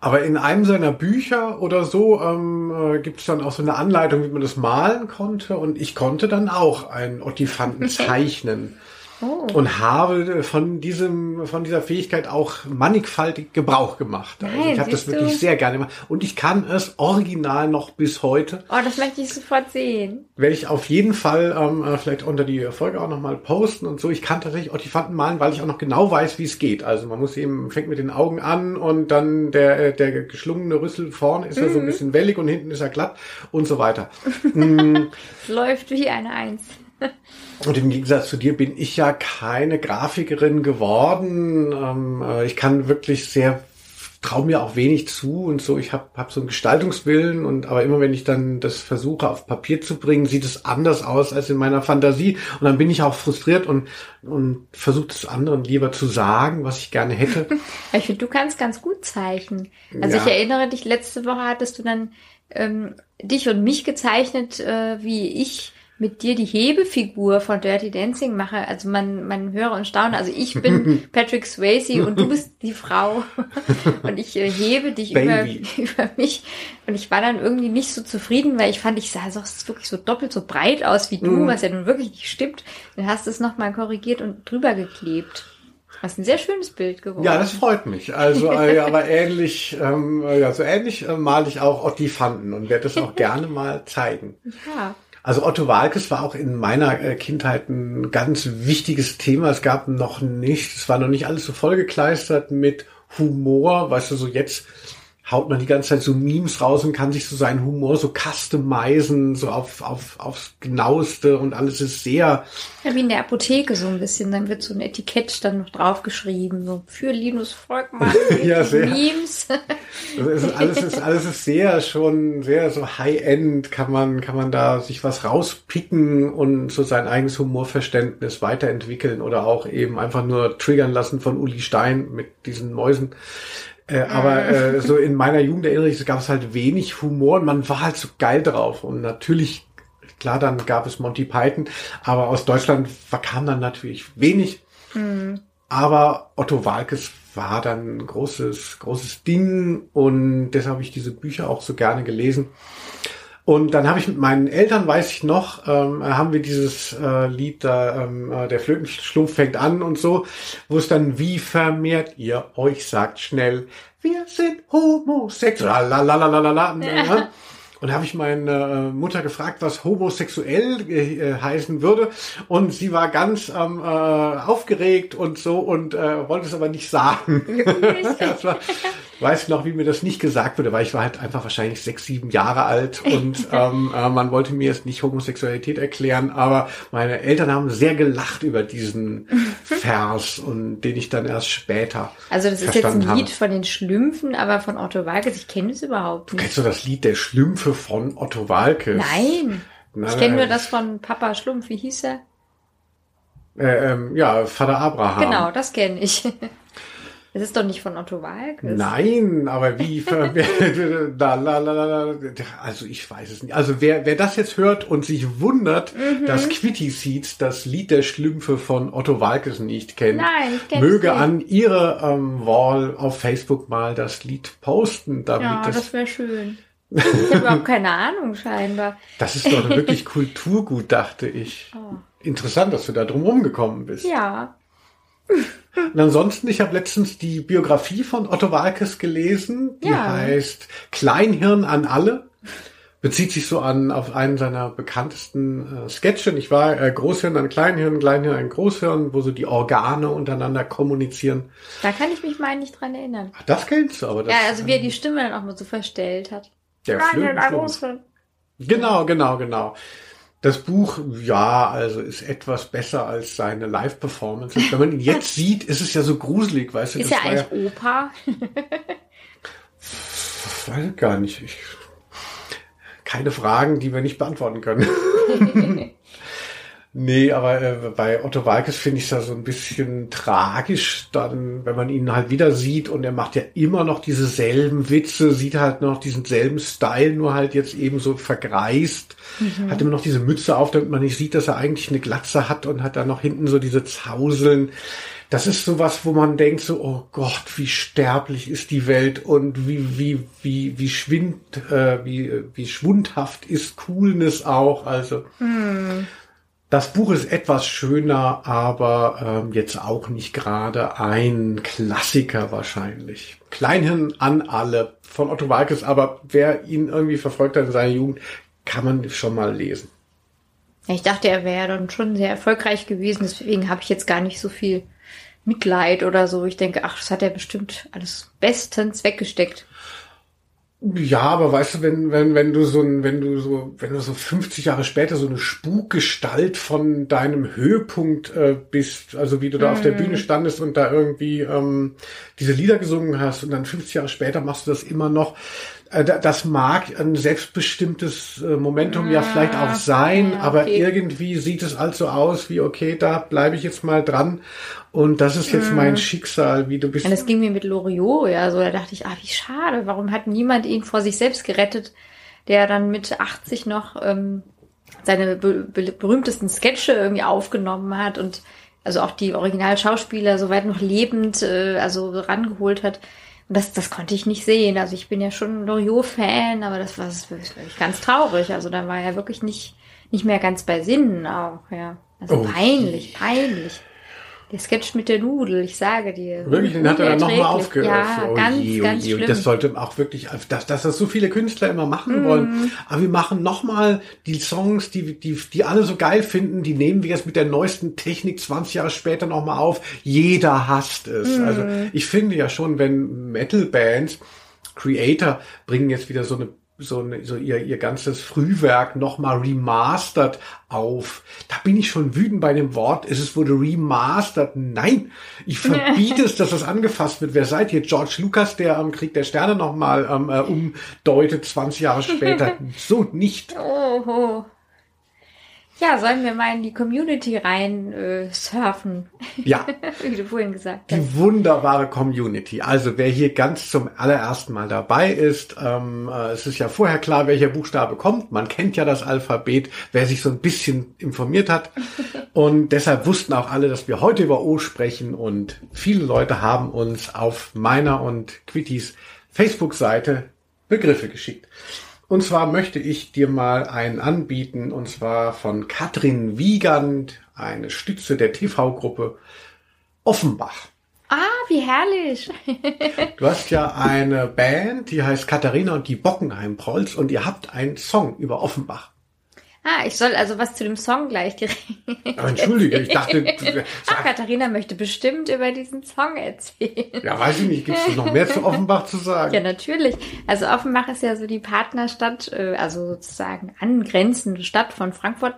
Aber in einem seiner Bücher oder so ähm, äh, gibt es dann auch so eine Anleitung, wie man das malen konnte. Und ich konnte dann auch einen Ottifanten zeichnen. Oh. Und habe von diesem, von dieser Fähigkeit auch mannigfaltig Gebrauch gemacht. Also Nein, ich habe das wirklich du? sehr gerne gemacht. Und ich kann es original noch bis heute. Oh, das möchte ich sofort sehen. Werde ich auf jeden Fall ähm, äh, vielleicht unter die Folge auch nochmal posten und so. Ich kann tatsächlich Ottifanten malen, weil ich auch noch genau weiß, wie es geht. Also man muss eben, fängt mit den Augen an und dann der, äh, der geschlungene Rüssel vorne ist ja so ein bisschen wellig und hinten ist er glatt und so weiter. Es läuft wie eine Eins. Und im Gegensatz zu dir bin ich ja keine Grafikerin geworden. Ähm, äh, ich kann wirklich sehr traue mir auch wenig zu und so. Ich habe hab so einen Gestaltungswillen und aber immer wenn ich dann das versuche auf Papier zu bringen, sieht es anders aus als in meiner Fantasie und dann bin ich auch frustriert und und versuche es anderen lieber zu sagen, was ich gerne hätte. Ich finde, du kannst ganz gut zeichnen. Also Ja. ich erinnere dich, letzte Woche hattest du dann ähm, dich und mich gezeichnet, äh, wie ich mit dir die Hebefigur von Dirty Dancing mache. Also man, man höre und staune. Also ich bin Patrick Swayze und du bist die Frau. Und ich äh, hebe dich über, Baby. über mich. Und ich war dann irgendwie nicht so zufrieden, weil ich fand, ich sah so, wirklich so doppelt so breit aus wie du, Mhm. was ja nun wirklich nicht stimmt. Dann hast du es nochmal korrigiert und drüber geklebt. Ist ein sehr schönes Bild geworden. Ja, das freut mich. Also, äh, aber ähnlich, ähm, äh, ja, so ähnlich äh, male ich auch Ottifanten und werde das auch gerne mal zeigen. ja. Also Otto Walkes war auch in meiner äh, Kindheit ein ganz wichtiges Thema. Es gab noch nicht, es war noch nicht alles so vollgekleistert mit Humor. Weißt du, so jetzt haut man die ganze Zeit so Memes raus und kann sich so seinen Humor so customizen, so auf, auf, aufs Genaueste und alles ist sehr, Ja, wie in der Apotheke so ein bisschen. Dann wird so ein Etikett dann noch draufgeschrieben, so für Linus Volkmann, Ja, sehr. Memes. also ist alles ist alles ist sehr schon sehr so High-End kann man kann man da sich was rauspicken und so sein eigenes Humorverständnis weiterentwickeln oder auch eben einfach nur triggern lassen von Uli Stein mit diesen Mäusen. Äh, aber äh, so in meiner Jugend erinnere ich, es gab es halt wenig Humor und man war halt so geil drauf und natürlich klar dann gab es Monty Python, aber aus Deutschland kam dann natürlich wenig. Aber Otto Walkes war dann ein großes, großes Ding und deshalb habe ich diese Bücher auch so gerne gelesen. Und dann habe ich mit meinen Eltern, weiß ich noch, ähm, haben wir dieses äh, Lied da, ähm, äh, der Flötenschlumpf fängt an und so, wo es dann, wie vermehrt ihr euch, sagt schnell, wir sind homosexuell, lalalala. Ja. Und da habe ich meine äh, Mutter gefragt, was homosexuell äh, heißen würde. Und sie war ganz ähm, äh, aufgeregt und so und äh, wollte es aber nicht sagen. weiß noch, wie mir das nicht gesagt wurde, weil ich war halt einfach wahrscheinlich sechs, sieben Jahre alt und ähm, äh, man wollte mir jetzt nicht Homosexualität erklären, aber meine Eltern haben sehr gelacht über diesen Vers und den ich dann erst später Also das ist jetzt ein Lied habe. von den Schlümpfen, aber von Otto Walkes, ich kenne es überhaupt nicht. Kennst du das Lied der Schlümpfe von Otto Walkes? Nein. Nein, Ich kenne nur nein. das von Papa Schlumpf, wie hieß er? Äh, ähm, ja, Vater Abraham. Genau, das kenne ich. Das ist doch nicht von Otto Walkes. Nein, aber wie ver da, la, la, la, la, also ich weiß es nicht. Also wer, wer das jetzt hört und sich wundert, Mhm. dass Quitty Seeds das Lied der Schlümpfe von Otto Walkes nicht kennt, Nein, ich möge nicht. an ihre ähm, Wall auf Facebook mal das Lied posten, damit Ja, das, das wäre schön. Ich habe überhaupt keine Ahnung scheinbar. das ist doch wirklich Kulturgut, dachte ich. Interessant, dass du da drum rumgekommen bist. Oh. Ja. Und ansonsten, ich habe letztens die Biografie von Otto Walkes gelesen. Die Ja. heißt Kleinhirn an alle. Bezieht sich so an auf einen seiner bekanntesten äh, Sketche. Ich war äh, Großhirn an Kleinhirn, Kleinhirn an Großhirn, wo so die Organe untereinander kommunizieren. Da kann ich mich mal nicht dran erinnern. Ach, das kennst du, aber das Ja, also wie er die Stimme dann auch mal so verstellt hat. der Flötenschlumpf. Genau, genau, genau. Das Buch, ja, also ist etwas besser als seine Live-Performances. Wenn man ihn jetzt sieht, ist es ja so gruselig, weißt du? Ist das er war eigentlich Opa? Ich weiß gar nicht. Ich, keine Fragen, die wir nicht beantworten können. Nee, aber äh, bei Otto Walkes finde ich es ja so ein bisschen tragisch, dann, wenn man ihn halt wieder sieht und er macht ja immer noch diese selben Witze, sieht halt noch diesen selben Style, nur halt jetzt eben so vergreist, mhm. hat immer noch diese Mütze auf, damit man nicht sieht, dass er eigentlich eine Glatze hat und hat dann noch hinten so diese Zauseln das ist sowas, wo man denkt so, oh Gott, wie sterblich ist die Welt und wie, wie, wie, wie schwind, äh, wie, wie schwundhaft ist Coolness auch. Also, hm. Das Buch ist etwas schöner, aber ähm, jetzt auch nicht gerade ein Klassiker wahrscheinlich. Kleinhirn an alle von Otto Walkes, aber wer ihn irgendwie verfolgt hat in seiner Jugend, kann man schon mal lesen. Ich dachte, er wäre dann schon sehr erfolgreich gewesen, deswegen habe ich jetzt gar nicht so viel Mitleid oder so. Ich denke, ach, das hat er bestimmt alles bestens weggesteckt. Ja, aber weißt du, wenn, wenn, wenn du so ein, wenn du so, wenn du so 50 Jahre später so eine Spukgestalt von deinem Höhepunkt äh, bist, also wie du da mm. auf der mhm. Bühne standest und da irgendwie ähm, diese Lieder gesungen hast und dann 50 Jahre später machst du das immer noch, das mag ein selbstbestimmtes äh, Momentum ja, ja vielleicht auch sein, ja, aber irgendwie sieht es also aus wie, okay, da bleibe ich jetzt mal dran und das ist jetzt mm. mein Schicksal, wie du bist. Und das ging mir mit Loriot, ja, so, da dachte ich, ah, wie schade, warum hat niemand ihn vor sich selbst gerettet, der dann mit 80 noch ähm, seine be be berühmtesten Sketche irgendwie aufgenommen hat und also auch die Originalschauspieler soweit noch lebend, äh, also rangeholt hat. Und das, das konnte ich nicht sehen. Also ich bin ja schon Loriot-Fan, aber das war, das war ganz traurig. Also da war er wirklich nicht, nicht mehr ganz bei Sinnen auch, ja. Also oh. peinlich, peinlich. Der Sketch mit der Nudel, ich sage dir. Wirklich, den hat er dann nochmal aufgehört. Ja, oh ganz, je, ganz je. Das sollte auch wirklich, dass, dass das so viele Künstler immer machen mm. wollen. Aber wir machen nochmal die Songs, die, die, die alle so geil finden, die nehmen wir jetzt mit der neuesten Technik 20 Jahre später nochmal auf. Jeder hasst es. Mm. Also ich finde ja schon, wenn Metal-Bands Creator bringen jetzt wieder so eine so, so ihr, ihr ganzes Frühwerk nochmal remastered auf. Da bin ich schon wütend bei dem Wort. Es ist wurde remastered. Nein, ich verbiete es, dass das angefasst wird. Wer seid ihr? George Lucas, der am Krieg der Sterne nochmal ähm, äh, umdeutet, 20 Jahre später. so nicht. Oh, ja, sollen wir mal in die Community rein äh, surfen? Ja. Wie du vorhin gesagt hast. Die wunderbare Community. Also wer hier ganz zum allerersten Mal dabei ist, ähm, äh, es ist ja vorher klar, welcher Buchstabe kommt. Man kennt ja das Alphabet, wer sich so ein bisschen informiert hat. und deshalb wussten auch alle, dass wir heute über O sprechen und viele Leute haben uns auf meiner und Quittys Facebook-Seite Begriffe geschickt. Und zwar möchte ich dir mal einen anbieten, und zwar von Katrin Wiegand, eine Stütze der TV-Gruppe Offenbach. Ah, wie herrlich. du hast ja eine Band, die heißt Katharina und die Bockenheim-Prolls und ihr habt einen Song über Offenbach. Ah, ich soll also was zu dem Song gleich direkt. Aber entschuldige, ich dachte. Ach, Katharina möchte bestimmt über diesen Song erzählen. Ja, weiß ich nicht. Gibt es noch mehr zu Offenbach zu sagen? Ja, natürlich. Also Offenbach ist ja so die Partnerstadt, äh, also sozusagen angrenzende Stadt von Frankfurt.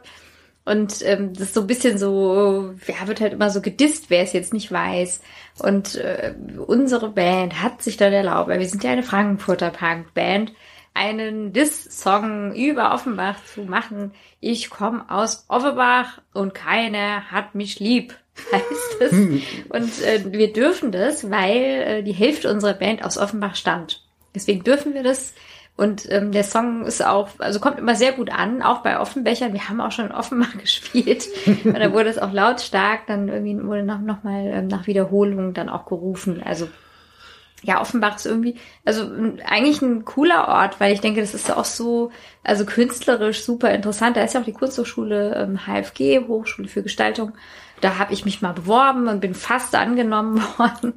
Und ähm, das ist so ein bisschen so, ja, wird halt immer so gedisst, wer es jetzt nicht weiß. Und äh, unsere Band hat sich dann erlaubt, weil wir sind ja eine Frankfurter Punk-Band, einen Diss-Song über Offenbach zu machen. Ich komme aus Offenbach und keiner hat mich lieb, heißt es. und äh, wir dürfen das, weil äh, die Hälfte unserer Band aus Offenbach stammt. Deswegen dürfen wir das. Und ähm, der Song ist auch, also kommt immer sehr gut an, auch bei Offenbechern. Wir haben auch schon Offenbach gespielt. und da wurde es auch lautstark, dann irgendwie wurde noch, noch mal ähm, nach Wiederholung dann auch gerufen. Also ja, Offenbach ist irgendwie, also eigentlich ein cooler Ort, weil ich denke, das ist auch so, also künstlerisch super interessant. Da ist ja auch die Kunsthochschule ähm, HFG, Hochschule für Gestaltung. Da habe ich mich mal beworben und bin fast angenommen worden.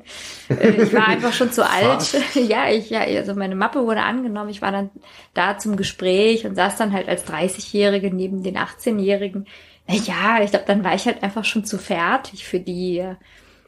Äh, ich war einfach schon zu alt. ja, ich, ja, also meine Mappe wurde angenommen. Ich war dann da zum Gespräch und saß dann halt als 30-Jährige neben den 18-Jährigen. Na ja, ich glaube, dann war ich halt einfach schon zu fertig für die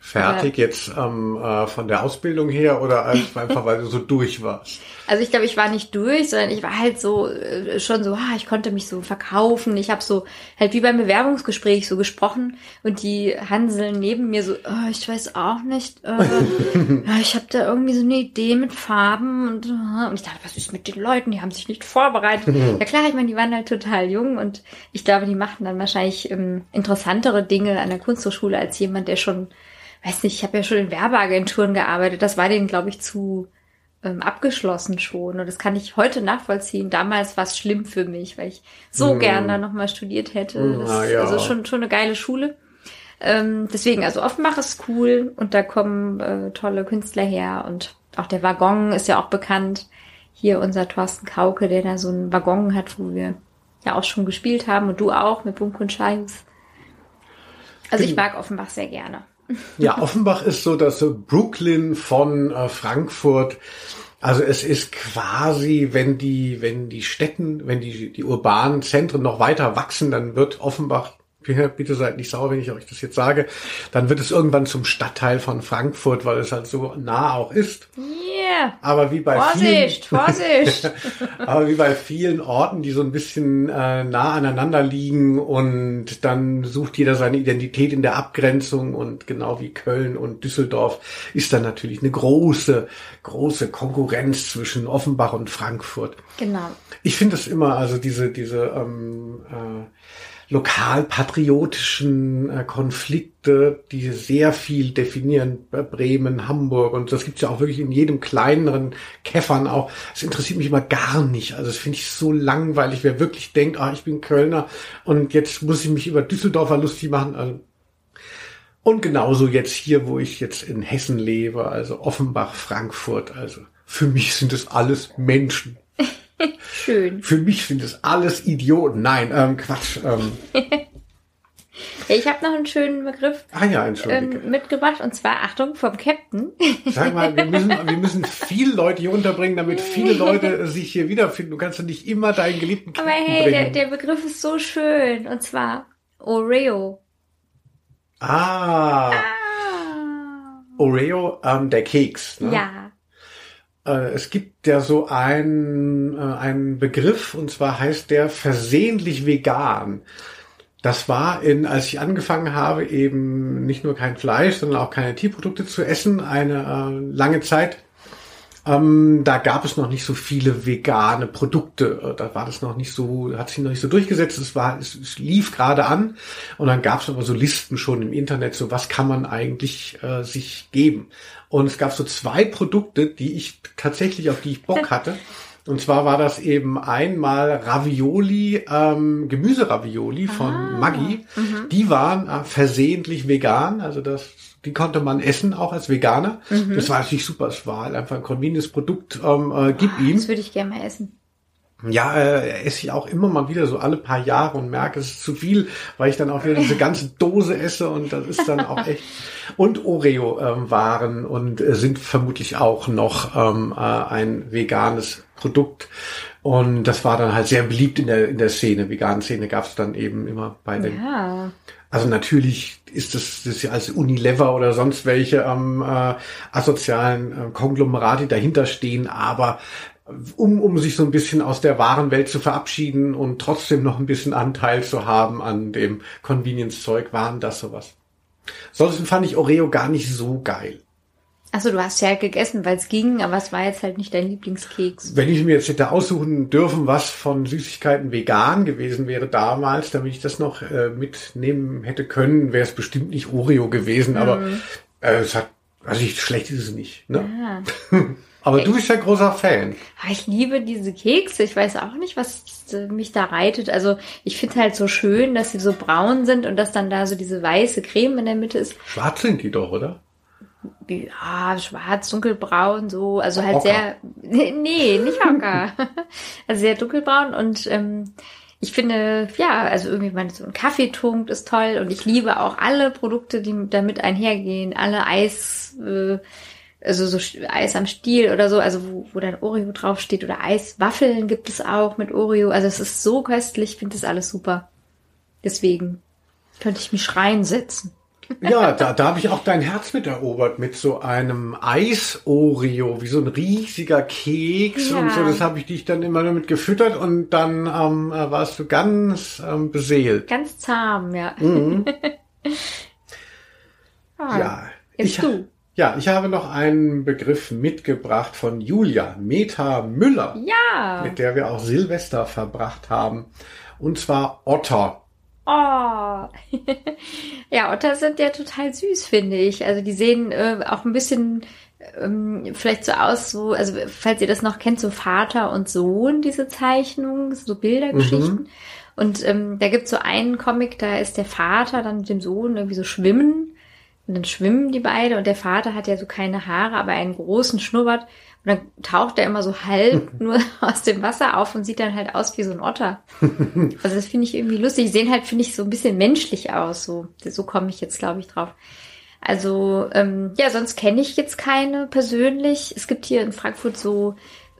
fertig jetzt ähm, äh, von der Ausbildung her oder einfach weil du so durch warst? Also ich glaube, ich war nicht durch, sondern ich war halt so äh, schon so, ah, ich konnte mich so verkaufen. Ich habe so halt wie beim Bewerbungsgespräch so gesprochen und die Hanseln neben mir so, oh, ich weiß auch nicht, äh, ja, ich habe da irgendwie so eine Idee mit Farben und, äh, und ich dachte, was ist mit den Leuten? Die haben sich nicht vorbereitet. ja klar, ich meine, die waren halt total jung und ich glaube, die machten dann wahrscheinlich ähm, interessantere Dinge an der Kunsthochschule als jemand, der schon, weiß nicht, ich habe ja schon in Werbeagenturen gearbeitet. Das war denen, glaube ich, zu ähm, abgeschlossen schon. Und das kann ich heute nachvollziehen. Damals war es schlimm für mich, weil ich so mm. gern da nochmal studiert hätte. Mm, das, ja. Also schon, schon eine geile Schule. Ähm, deswegen, also Offenbach ist cool und da kommen äh, tolle Künstler her und auch der Waggon ist ja auch bekannt. Hier unser Thorsten Kauke, der da so einen Waggon hat, wo wir ja auch schon gespielt haben und du auch mit Bunko und Scheius. Also ich mag Offenbach sehr gerne. Ja, Offenbach ist so das Brooklyn von äh, Frankfurt. Also es ist quasi, wenn die, wenn die Städten, wenn die, die urbanen Zentren noch weiter wachsen, dann wird Offenbach bitte seid nicht sauer, wenn ich euch das jetzt sage, dann wird es irgendwann zum Stadtteil von Frankfurt, weil es halt so nah auch ist. Yeah. Aber wie bei Vorsicht, vielen, Vorsicht. aber wie bei vielen Orten, die so ein bisschen äh, nah aneinander liegen und dann sucht jeder seine Identität in der Abgrenzung und genau wie Köln und Düsseldorf ist dann natürlich eine große, große Konkurrenz zwischen Offenbach und Frankfurt. Genau. Ich finde es immer, also diese, diese ähm, äh, lokalpatriotischen äh, Konflikte, die sehr viel definieren, Bremen, Hamburg und das gibt's ja auch wirklich in jedem kleineren Käffern auch. Das interessiert mich immer gar nicht. Also das finde ich so langweilig, wer wirklich denkt, ah, ich bin Kölner und jetzt muss ich mich über Düsseldorfer lustig machen. Also und genauso jetzt hier, wo ich jetzt in Hessen lebe, also Offenbach, Frankfurt, also für mich sind es alles Menschen. Schön. Für mich sind es alles Idioten. Nein, ähm, Quatsch. Ähm. ich habe noch einen schönen Begriff ah, ja, ähm, mitgebracht und zwar Achtung vom Captain. Sag mal, wir müssen, wir müssen viele Leute hier unterbringen, damit viele Leute sich hier wiederfinden. Du kannst doch nicht immer deinen geliebten Captain Aber hey, der, der, Begriff ist so schön und zwar Oreo. Ah. ah. Oreo, ähm, der Keks. Ne? Ja. Äh, es gibt ja so einen, äh, einen Begriff, und zwar heißt der versehentlich vegan. Das war in, als ich angefangen habe, eben nicht nur kein Fleisch, sondern auch keine Tierprodukte zu essen, eine äh, lange Zeit ähm, da gab es noch nicht so viele vegane Produkte. Äh, da war das noch nicht so, hat sich noch nicht so durchgesetzt. Es war, es, es lief gerade an. Und dann gab es aber so Listen schon im Internet, so was kann man eigentlich äh, sich geben. Und es gab so zwei Produkte, die ich tatsächlich, auf die ich Bock hatte. Und zwar war das eben einmal Ravioli, ähm, Gemüseravioli von ah, Maggi. Mhm. Die waren äh, versehentlich vegan, also das die konnte man essen, auch als Veganer. Mhm. Das war natürlich super. Es war halt einfach ein convenience Produkt. Ähm, äh, gib oh, ihm. Das würde ich gerne mal essen. Ja, äh, esse ich auch immer mal wieder so alle paar Jahre und merke, es ist zu viel, weil ich dann auch wieder diese ganze Dose esse und das ist dann auch echt. Und Oreo ähm, waren und äh, sind vermutlich auch noch ähm, äh, ein veganes Produkt. Und das war dann halt sehr beliebt in der in der Szene. Veganen Szene gab es dann eben immer bei den. Ja. Also natürlich ist das, das ja als Unilever oder sonst welche ähm, äh, asozialen äh, Konglomerate dahinter stehen, aber um, um sich so ein bisschen aus der wahren Welt zu verabschieden und trotzdem noch ein bisschen Anteil zu haben an dem Convenience-Zeug, waren das sowas. Sonst fand ich Oreo gar nicht so geil. Achso, du hast ja halt gegessen, weil es ging, aber es war jetzt halt nicht dein Lieblingskeks. Wenn ich mir jetzt hätte aussuchen dürfen, was von Süßigkeiten vegan gewesen wäre damals, damit ich das noch äh, mitnehmen hätte können, wäre es bestimmt nicht Oreo gewesen, mhm. aber äh, es hat, also ich, schlecht ist es nicht. Ne? Ja. aber du bist ja großer Fan. Ich liebe diese Kekse. Ich weiß auch nicht, was mich da reitet. Also ich finde halt so schön, dass sie so braun sind und dass dann da so diese weiße Creme in der Mitte ist. Schwarz sind die doch, oder? ja, schwarz, dunkelbraun, so, also halt Hocker. sehr, nee, nicht Hocker. also sehr dunkelbraun und ähm, ich finde, ja, also irgendwie mein, so ein Kaffeetrunk ist toll und ich liebe auch alle Produkte, die damit einhergehen, alle Eis, äh, also so Eis am Stiel oder so, also wo, wo dann Oreo draufsteht oder Eiswaffeln gibt es auch mit Oreo. Also es ist so köstlich, ich finde das alles super. Deswegen könnte ich mich reinsetzen. Ja, da, da habe ich auch dein Herz mit erobert mit so einem Eis-Oreo, wie so ein riesiger Keks Ja. und so. Das habe ich dich dann immer damit gefüttert und dann ähm, äh, warst du ganz ähm, beseelt. Ganz zahm, ja. ah, Ja, Jetzt ich, du. Ja, ich habe noch einen Begriff mitgebracht von Julia, Meta Müller, Ja. mit der wir auch Silvester verbracht haben. Und zwar Otter. Oh. ja, Otter sind ja total süß, finde ich. Also die sehen äh, auch ein bisschen ähm, vielleicht so aus, so, also falls ihr das noch kennt, so Vater und Sohn, diese Zeichnungen, so Bildergeschichten. Und ähm, da gibt's so einen Comic, da ist der Vater dann mit dem Sohn irgendwie so schwimmen. Und dann schwimmen die beide und der Vater hat ja so keine Haare, aber einen großen Schnurrbart. Und dann taucht er immer so halb nur aus dem Wasser auf und sieht dann halt aus wie so ein Otter. Also das finde ich irgendwie lustig. Die sehen halt, finde ich, so ein bisschen menschlich aus. So, so komme ich jetzt, glaube ich, drauf. Also, ähm, ja, sonst kenne ich jetzt keine persönlich. Es gibt hier in Frankfurt so,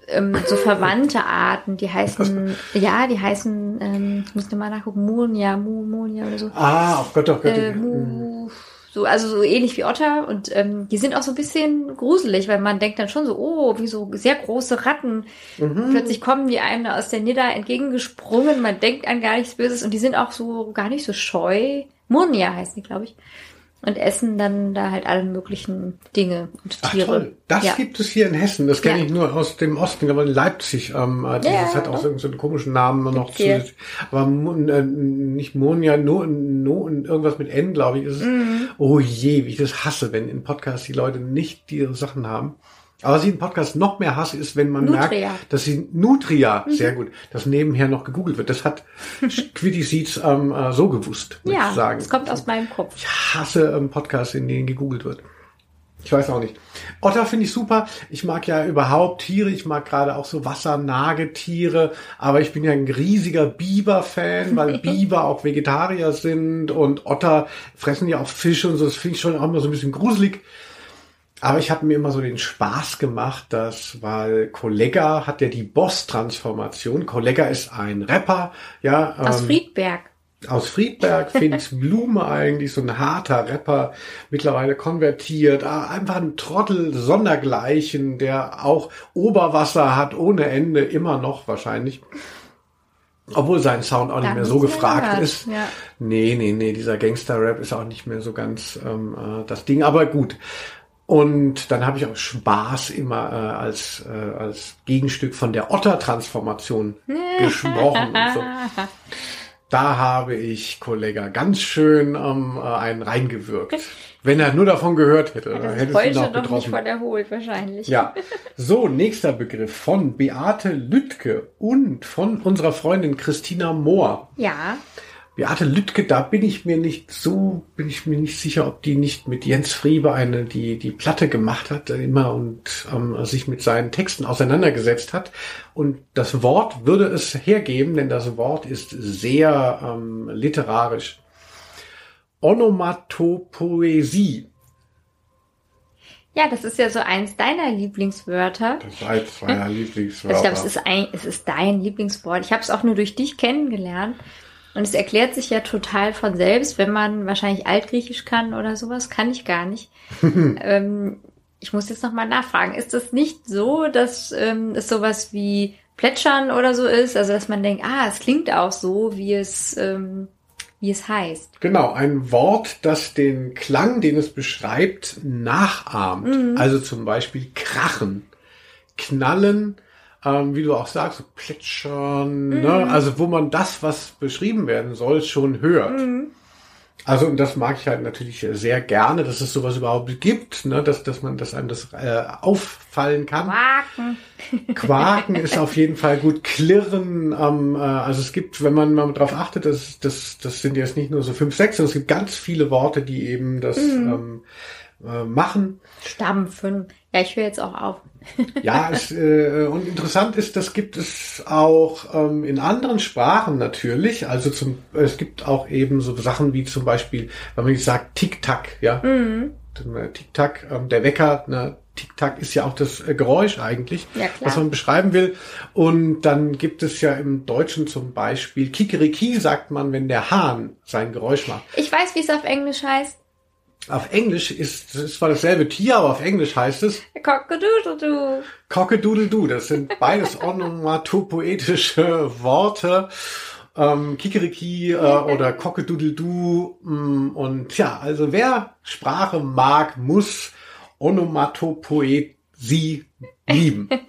ähm, so verwandte Arten, die heißen, ja, die heißen, ähm, ich muss mal nachgucken, Monia, Mu, Monia oder so. Ah, oh Gott, oh Gott. Äh, Mu, so, also so ähnlich wie Otter und ähm, die sind auch so ein bisschen gruselig, weil man denkt dann schon so, oh, wie so sehr große Ratten. Plötzlich kommen die einem aus der Nidda entgegengesprungen, man denkt an gar nichts Böses und die sind auch so gar nicht so scheu. Murnia heißen die, glaube ich. Und essen dann da halt alle möglichen Dinge und Ach Tiere. toll, das ja. gibt es hier in Hessen. Das kenne Ja. ich nur aus dem Osten, aber in Leipzig. Ähm, äh, dieses Ja, hat auch doch. so einen komischen Namen noch zusätzlich. Aber äh, nicht Monia, nur no, irgendwas mit N, glaube ich, ist es. Mhm. Oh je, wie ich das hasse, wenn in Podcasts die Leute nicht diese Sachen haben. Aber was ich in Podcasts noch mehr hasse, ist, wenn man Nutria. merkt, dass sie Nutria, Mhm. sehr gut, dass nebenher noch gegoogelt wird. Das hat Quitty Seeds ähm, äh, so gewusst, muss Ja, ich sagen. es kommt aus meinem Kopf. Ich hasse ähm, Podcasts, in denen gegoogelt wird. Ich weiß auch nicht. Otter finde ich super. Ich mag ja überhaupt Tiere. Ich mag gerade auch so Wassernagetiere. Aber ich bin ja ein riesiger Biber-Fan, weil Biber auch Vegetarier sind und Otter fressen ja auch Fische und so. Das finde ich schon auch immer so ein bisschen gruselig. Aber ich habe mir immer so den Spaß gemacht, dass, weil Kollega hat ja die Boss-Transformation. Kollega ist ein Rapper, ja. Aus ähm, Friedberg. aus Friedberg, Felix Blume eigentlich, so ein harter Rapper, mittlerweile konvertiert, ah, einfach ein Trottel sondergleichen, der auch Oberwasser hat ohne Ende, immer noch wahrscheinlich. Obwohl sein Sound auch nicht Lange mehr so nicht gefragt gehört, ist. ja. Nee, nee, nee, dieser Gangster-Rap ist auch nicht mehr so ganz ähm, äh, das Ding, aber gut. Und dann habe ich auch Spaß immer äh, als, äh, als Gegenstück von der Otter-Transformation gesprochen. Und so. Da habe ich, Kollega, ganz schön ähm, äh, einen reingewirkt. Wenn er nur davon gehört hätte, dann Das hätte es ihn auch noch nicht voll erholt, wahrscheinlich. Ja, so, nächster Begriff von Beate Lüttke und von unserer Freundin Christina Mohr. Ja, Beate Lüttke, da bin ich mir nicht so, bin ich mir nicht sicher, ob die nicht mit Jens Friebe eine, die, die Platte gemacht hat, äh, immer und ähm, sich mit seinen Texten auseinandergesetzt hat. Und das Wort würde es hergeben, denn das Wort ist sehr ähm, literarisch. Onomatopoesie. ja, das ist ja so eins deiner Lieblingswörter. Das war jetzt meiner Lieblingswörter. Also ich glaube, es ist ein, es ist dein Lieblingswort. Ich habe es auch nur durch dich kennengelernt. Und es erklärt sich ja total von selbst, wenn man wahrscheinlich Altgriechisch kann oder sowas. Kann ich gar nicht. ähm, ich muss jetzt nochmal nachfragen. Ist es nicht so, dass ähm, es sowas wie Plätschern oder so ist? Also dass man denkt, ah, es klingt auch so, wie es, ähm, wie es heißt. Genau, ein Wort, das den Klang, den es beschreibt, nachahmt. Also zum Beispiel krachen, knallen, ähm, wie du auch sagst, so plätschern, ne? also wo man das, was beschrieben werden soll, schon hört. Also und das mag ich halt natürlich sehr gerne, dass es sowas überhaupt gibt, ne? dass, dass man, dass einem das äh, auffallen kann. Quaken. Quaken ist auf jeden Fall gut. Klirren, ähm, äh, also es gibt, wenn man mal darauf achtet, das, das, das sind jetzt nicht nur so fünf, sechs, sondern es gibt ganz viele Worte, die eben das ähm, äh, machen. Stampfen. Ja, ich höre jetzt auch auf. Ja, es, äh, und interessant ist, das gibt es auch ähm, in anderen Sprachen natürlich. Also zum, es gibt auch eben so Sachen wie zum Beispiel, wenn man jetzt sagt Tick-Tack, ja. Mhm. Äh, Tick-Tack, ähm, der Wecker, ne, Tick-Tack ist ja auch das äh, Geräusch eigentlich, Ja, was man beschreiben will. Und dann gibt es ja im Deutschen zum Beispiel Kikeriki, sagt man, wenn der Hahn sein Geräusch macht. Ich weiß, wie es auf Englisch heißt. Auf Englisch ist es zwar dasselbe Tier, aber auf Englisch heißt es Cockadoodle-doo. Cockadoodle-doo. Das sind beides onomatopoetische Worte. Ähm, Kikeriki äh, oder Cockadoodle-doo. mm, Und ja, also wer Sprache mag, muss Onomatopoesie lieben.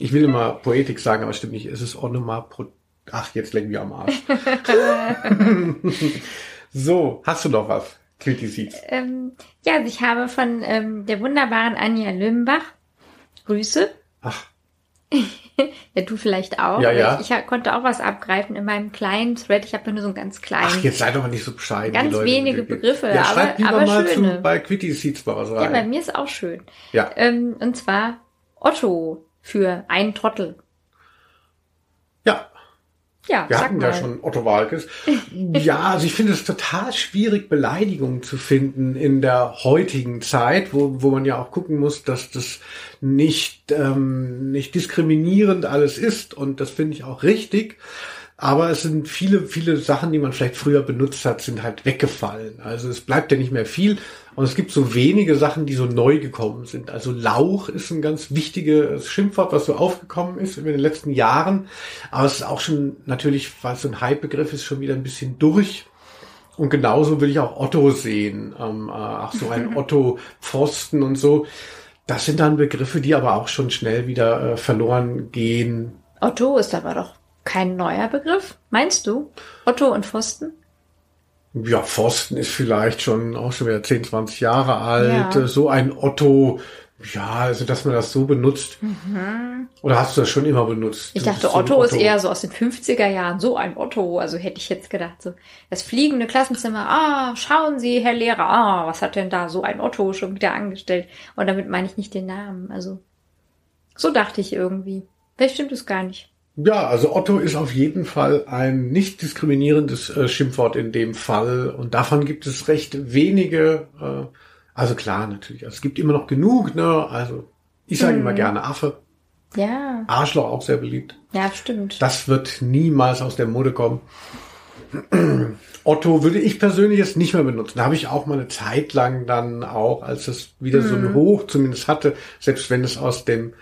Ich will immer Poetik sagen, aber stimmt nicht. Es ist Onomapro... Ach, jetzt lenken wir am Arsch. so, hast du noch was? Kritisiert. Ähm, ja, also ich habe von ähm, der wunderbaren Anja Lümbach Grüße. Ach, Ja, du vielleicht auch. Ja, ja. Ich, ich konnte auch was abgreifen in meinem kleinen Thread. Ich habe nur so einen ganz kleinen. ach, jetzt sei doch mal nicht so bescheiden. Ganz Leute. wenige Begriffe, ja, aber- aber mal schöne. zu, bei Quitty Seeds mal was ja, bei rein. mir ist auch schön. Ja. Ähm, und zwar Otto für einen Trottel. Ja, wir hatten mal. ja schon Otto Walkes. ja, also ich finde es total schwierig, Beleidigungen zu finden in der heutigen Zeit, wo, wo man ja auch gucken muss, dass das nicht, ähm, nicht diskriminierend alles ist. Und das finde ich auch richtig. Aber es sind viele, viele Sachen, die man vielleicht früher benutzt hat, sind halt weggefallen. Also es bleibt ja nicht mehr viel. Und es gibt so wenige Sachen, die so neu gekommen sind. Also Lauch ist ein ganz wichtiges Schimpfwort, was so aufgekommen ist in den letzten Jahren. Aber es ist auch schon natürlich, weil es so ein Hype-Begriff ist, schon wieder ein bisschen durch. Und genauso will ich auch Otto sehen. Ähm, äh, auch so ein Otto Pfosten und so. Das sind dann Begriffe, die aber auch schon schnell wieder äh, verloren gehen. Otto ist aber doch kein neuer Begriff. Meinst du? Otto und Pfosten? Ja, Pfosten ist vielleicht schon auch schon wieder 10, 20 Jahre alt. Ja. So ein Otto, ja, also dass man das so benutzt. Oder hast du das schon immer benutzt? Mhm. Ich dachte, so Otto, ist eher so aus den 50er Jahren. So ein Otto. Also hätte ich jetzt gedacht, so das fliegende Klassenzimmer. Ah, schauen Sie, Herr Lehrer. Ah, was hat denn da so ein Otto schon wieder angestellt? Und damit meine ich nicht den Namen. Also so dachte ich irgendwie. Vielleicht stimmt es gar nicht. Ja, also Otto ist auf jeden Fall ein nicht diskriminierendes äh, Schimpfwort in dem Fall. Und davon gibt es recht wenige. Äh, also klar, natürlich. Also es gibt immer noch genug, ne? Also ich sage Mhm. immer gerne Affe. Ja, Arschloch auch sehr beliebt. ja, stimmt. Das wird niemals aus der Mode kommen. Otto würde ich persönlich jetzt nicht mehr benutzen. Da habe ich auch mal eine Zeit lang dann auch, als es wieder so ein Hoch zumindest hatte, selbst wenn es aus dem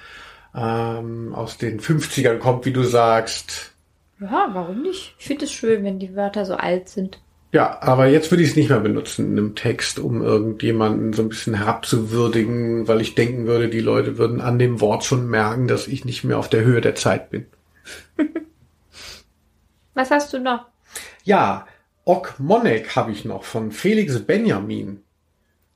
ähm, aus den 50ern kommt, wie du sagst. Ja, warum nicht? Ich finde es schön, wenn die Wörter so alt sind. Ja, aber jetzt würde ich es nicht mehr benutzen in einem Text, um irgendjemanden so ein bisschen herabzuwürdigen, weil ich denken würde, die Leute würden an dem Wort schon merken, dass ich nicht mehr auf der Höhe der Zeit bin. Was hast du noch? Ja, Okmonek habe ich noch von Felix Benjamin.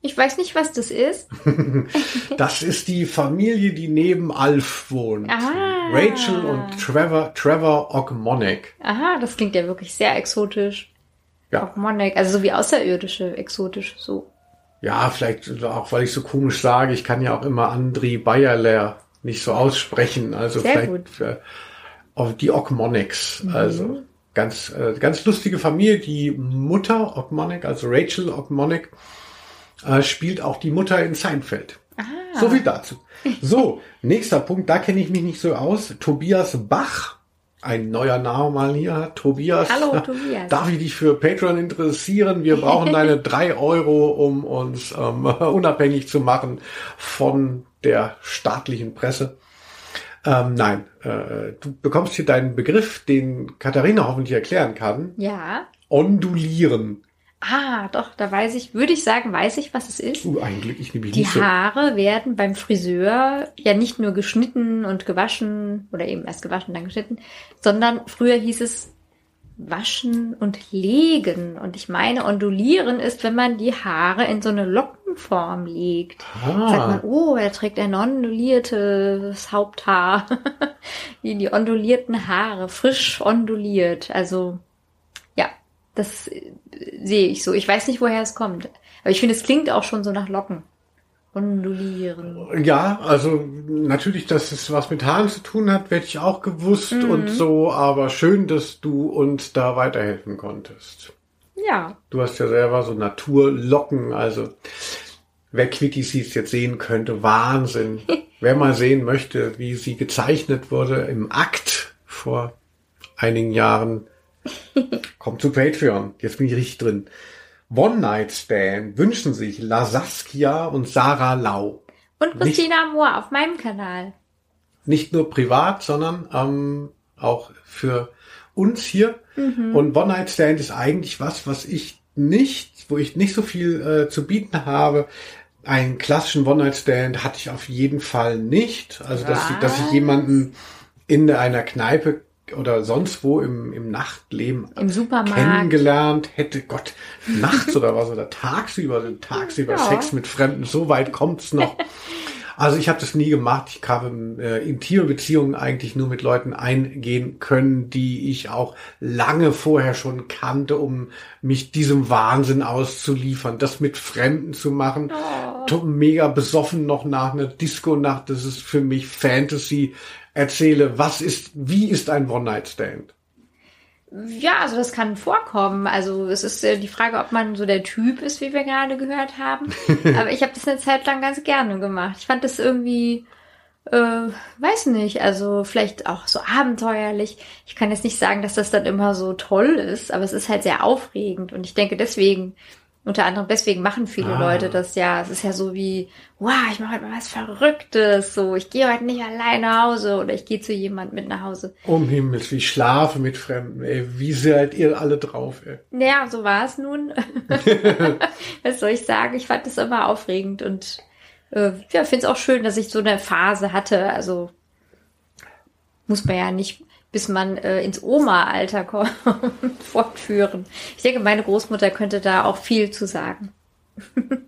Ich weiß nicht, was das ist. Das ist die Familie, die neben Alf wohnt. Ah. Rachel und Trevor, Trevor Okmonek. Aha, das klingt ja wirklich sehr exotisch. Ja. Monek, also so wie Außerirdische, exotisch, so. Ja, vielleicht auch, weil ich so komisch sage, ich kann ja auch immer Andri Bayerler nicht so aussprechen. Also Sehr vielleicht äh, die Okmoneks. Also ganz, äh, ganz lustige Familie. Die Mutter Okmonek, also Rachel Okmonek, äh, spielt auch die Mutter in Seinfeld. Ah. So viel dazu. So, nächster Punkt, da kenne ich mich nicht so aus. Tobias Bach, ein neuer Name mal hier. Tobias. Hallo, Tobias. Darf ich dich für Patreon interessieren? Wir brauchen deine drei Euro, um uns ähm, unabhängig zu machen von der staatlichen Presse. Ähm, nein, äh, du bekommst hier deinen Begriff, den Katharina hoffentlich erklären kann. Ja. Ondulieren. Ah, doch, da weiß ich, würde ich sagen, weiß ich, was es ist. Uh, eigentlich ich nämlich Die nicht so. Haare werden beim Friseur ja nicht nur geschnitten und gewaschen oder eben erst gewaschen, dann geschnitten, sondern früher hieß es waschen und legen. Und ich meine, ondulieren ist, wenn man die Haare in so eine Lockenform legt. Sagt man, Ah, oh, er trägt ein onduliertes Haupthaar. die, die ondulierten Haare, frisch onduliert. Also, das äh, sehe ich so. Ich weiß nicht, woher es kommt. Aber ich finde, es klingt auch schon so nach Locken. Ondulieren. ja, also natürlich, dass es was mit Haaren zu tun hat, werde ich auch gewusst Mhm. und so, aber schön, dass du uns da weiterhelfen konntest. Ja, Du hast ja selber so Naturlocken, also wer Quickie Seeds jetzt sehen könnte, Wahnsinn. wer mal sehen möchte, wie sie gezeichnet wurde im Akt vor einigen Jahren, kommt zu Patreon. Jetzt bin ich richtig drin. One Night Stand wünschen sich La Saskia und Sarah Lau. Und Christina Moore auf meinem Kanal. Nicht nur privat, sondern ähm, auch für uns hier. Und One Night Stand ist eigentlich was, was ich nicht, wo ich nicht so viel äh, zu bieten habe. Einen klassischen One Night Stand hatte ich auf jeden Fall nicht. Also dass, ich- dass ich jemanden in einer Kneipe oder sonst wo im, im Nachtleben Im Supermarkt. kennengelernt hätte. Gott, nachts oder was oder tagsüber, tagsüber Ja. Sex mit Fremden, so weit kommt's noch. Also ich habe das nie gemacht. Ich habe äh, intime Beziehungen eigentlich nur mit Leuten eingehen können, die ich auch lange vorher schon kannte, um mich diesem Wahnsinn auszuliefern, das mit Fremden zu machen. To- Mega besoffen noch nach einer Disco-Nacht. Das ist für mich Fantasy. Erzähle, was ist, wie ist ein One-Night-Stand? Ja, also das kann vorkommen. Also es ist äh, die Frage, ob man so der Typ ist, wie wir gerade gehört haben. Aber ich habe das eine Zeit lang ganz gerne gemacht. Ich fand das irgendwie, äh, weiß nicht, also vielleicht auch so abenteuerlich. Ich kann jetzt nicht sagen, dass das dann immer so toll ist, aber es ist halt sehr aufregend. Und ich denke deswegen, unter anderem deswegen machen viele Ah. Leute das ja. Es ist ja so wie, wow, ich mache heute mal was Verrücktes. So, ich gehe heute nicht allein nach Hause oder ich gehe zu jemand mit nach Hause. Um Himmels, wie ich schlafe mit Fremden, ey. Wie seid ihr alle drauf, ey? Ja, so war es nun. Was soll ich sagen? Ich fand das immer aufregend und äh, ja, finde es auch schön, dass ich so eine Phase hatte. Also muss man ja nicht, bis man äh, ins Oma-Alter kommt, fortführen. Ich denke, meine Großmutter könnte da auch viel zu sagen.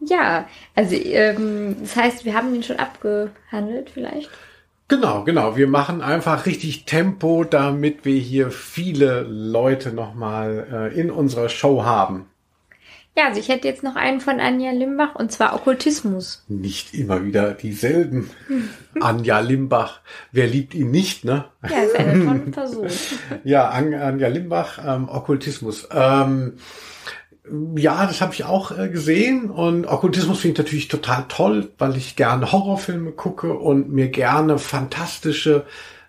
ja, also ähm, das heißt, wir haben den schon abgehandelt vielleicht. Genau, genau. Wir machen einfach richtig Tempo, damit wir hier viele Leute nochmal äh, in unserer Show haben. Ja, also ich hätte jetzt noch einen von Anja Limbach und zwar Okkultismus. Nicht immer wieder dieselben. Anja Limbach. Wer liebt ihn nicht, ne? Ja, ist eine tolle Person. Ja, An Anja Limbach, ähm, Okkultismus. Ähm, ja, das habe ich auch äh, gesehen und Okkultismus finde ich natürlich total toll, weil ich gerne Horrorfilme gucke und mir gerne fantastische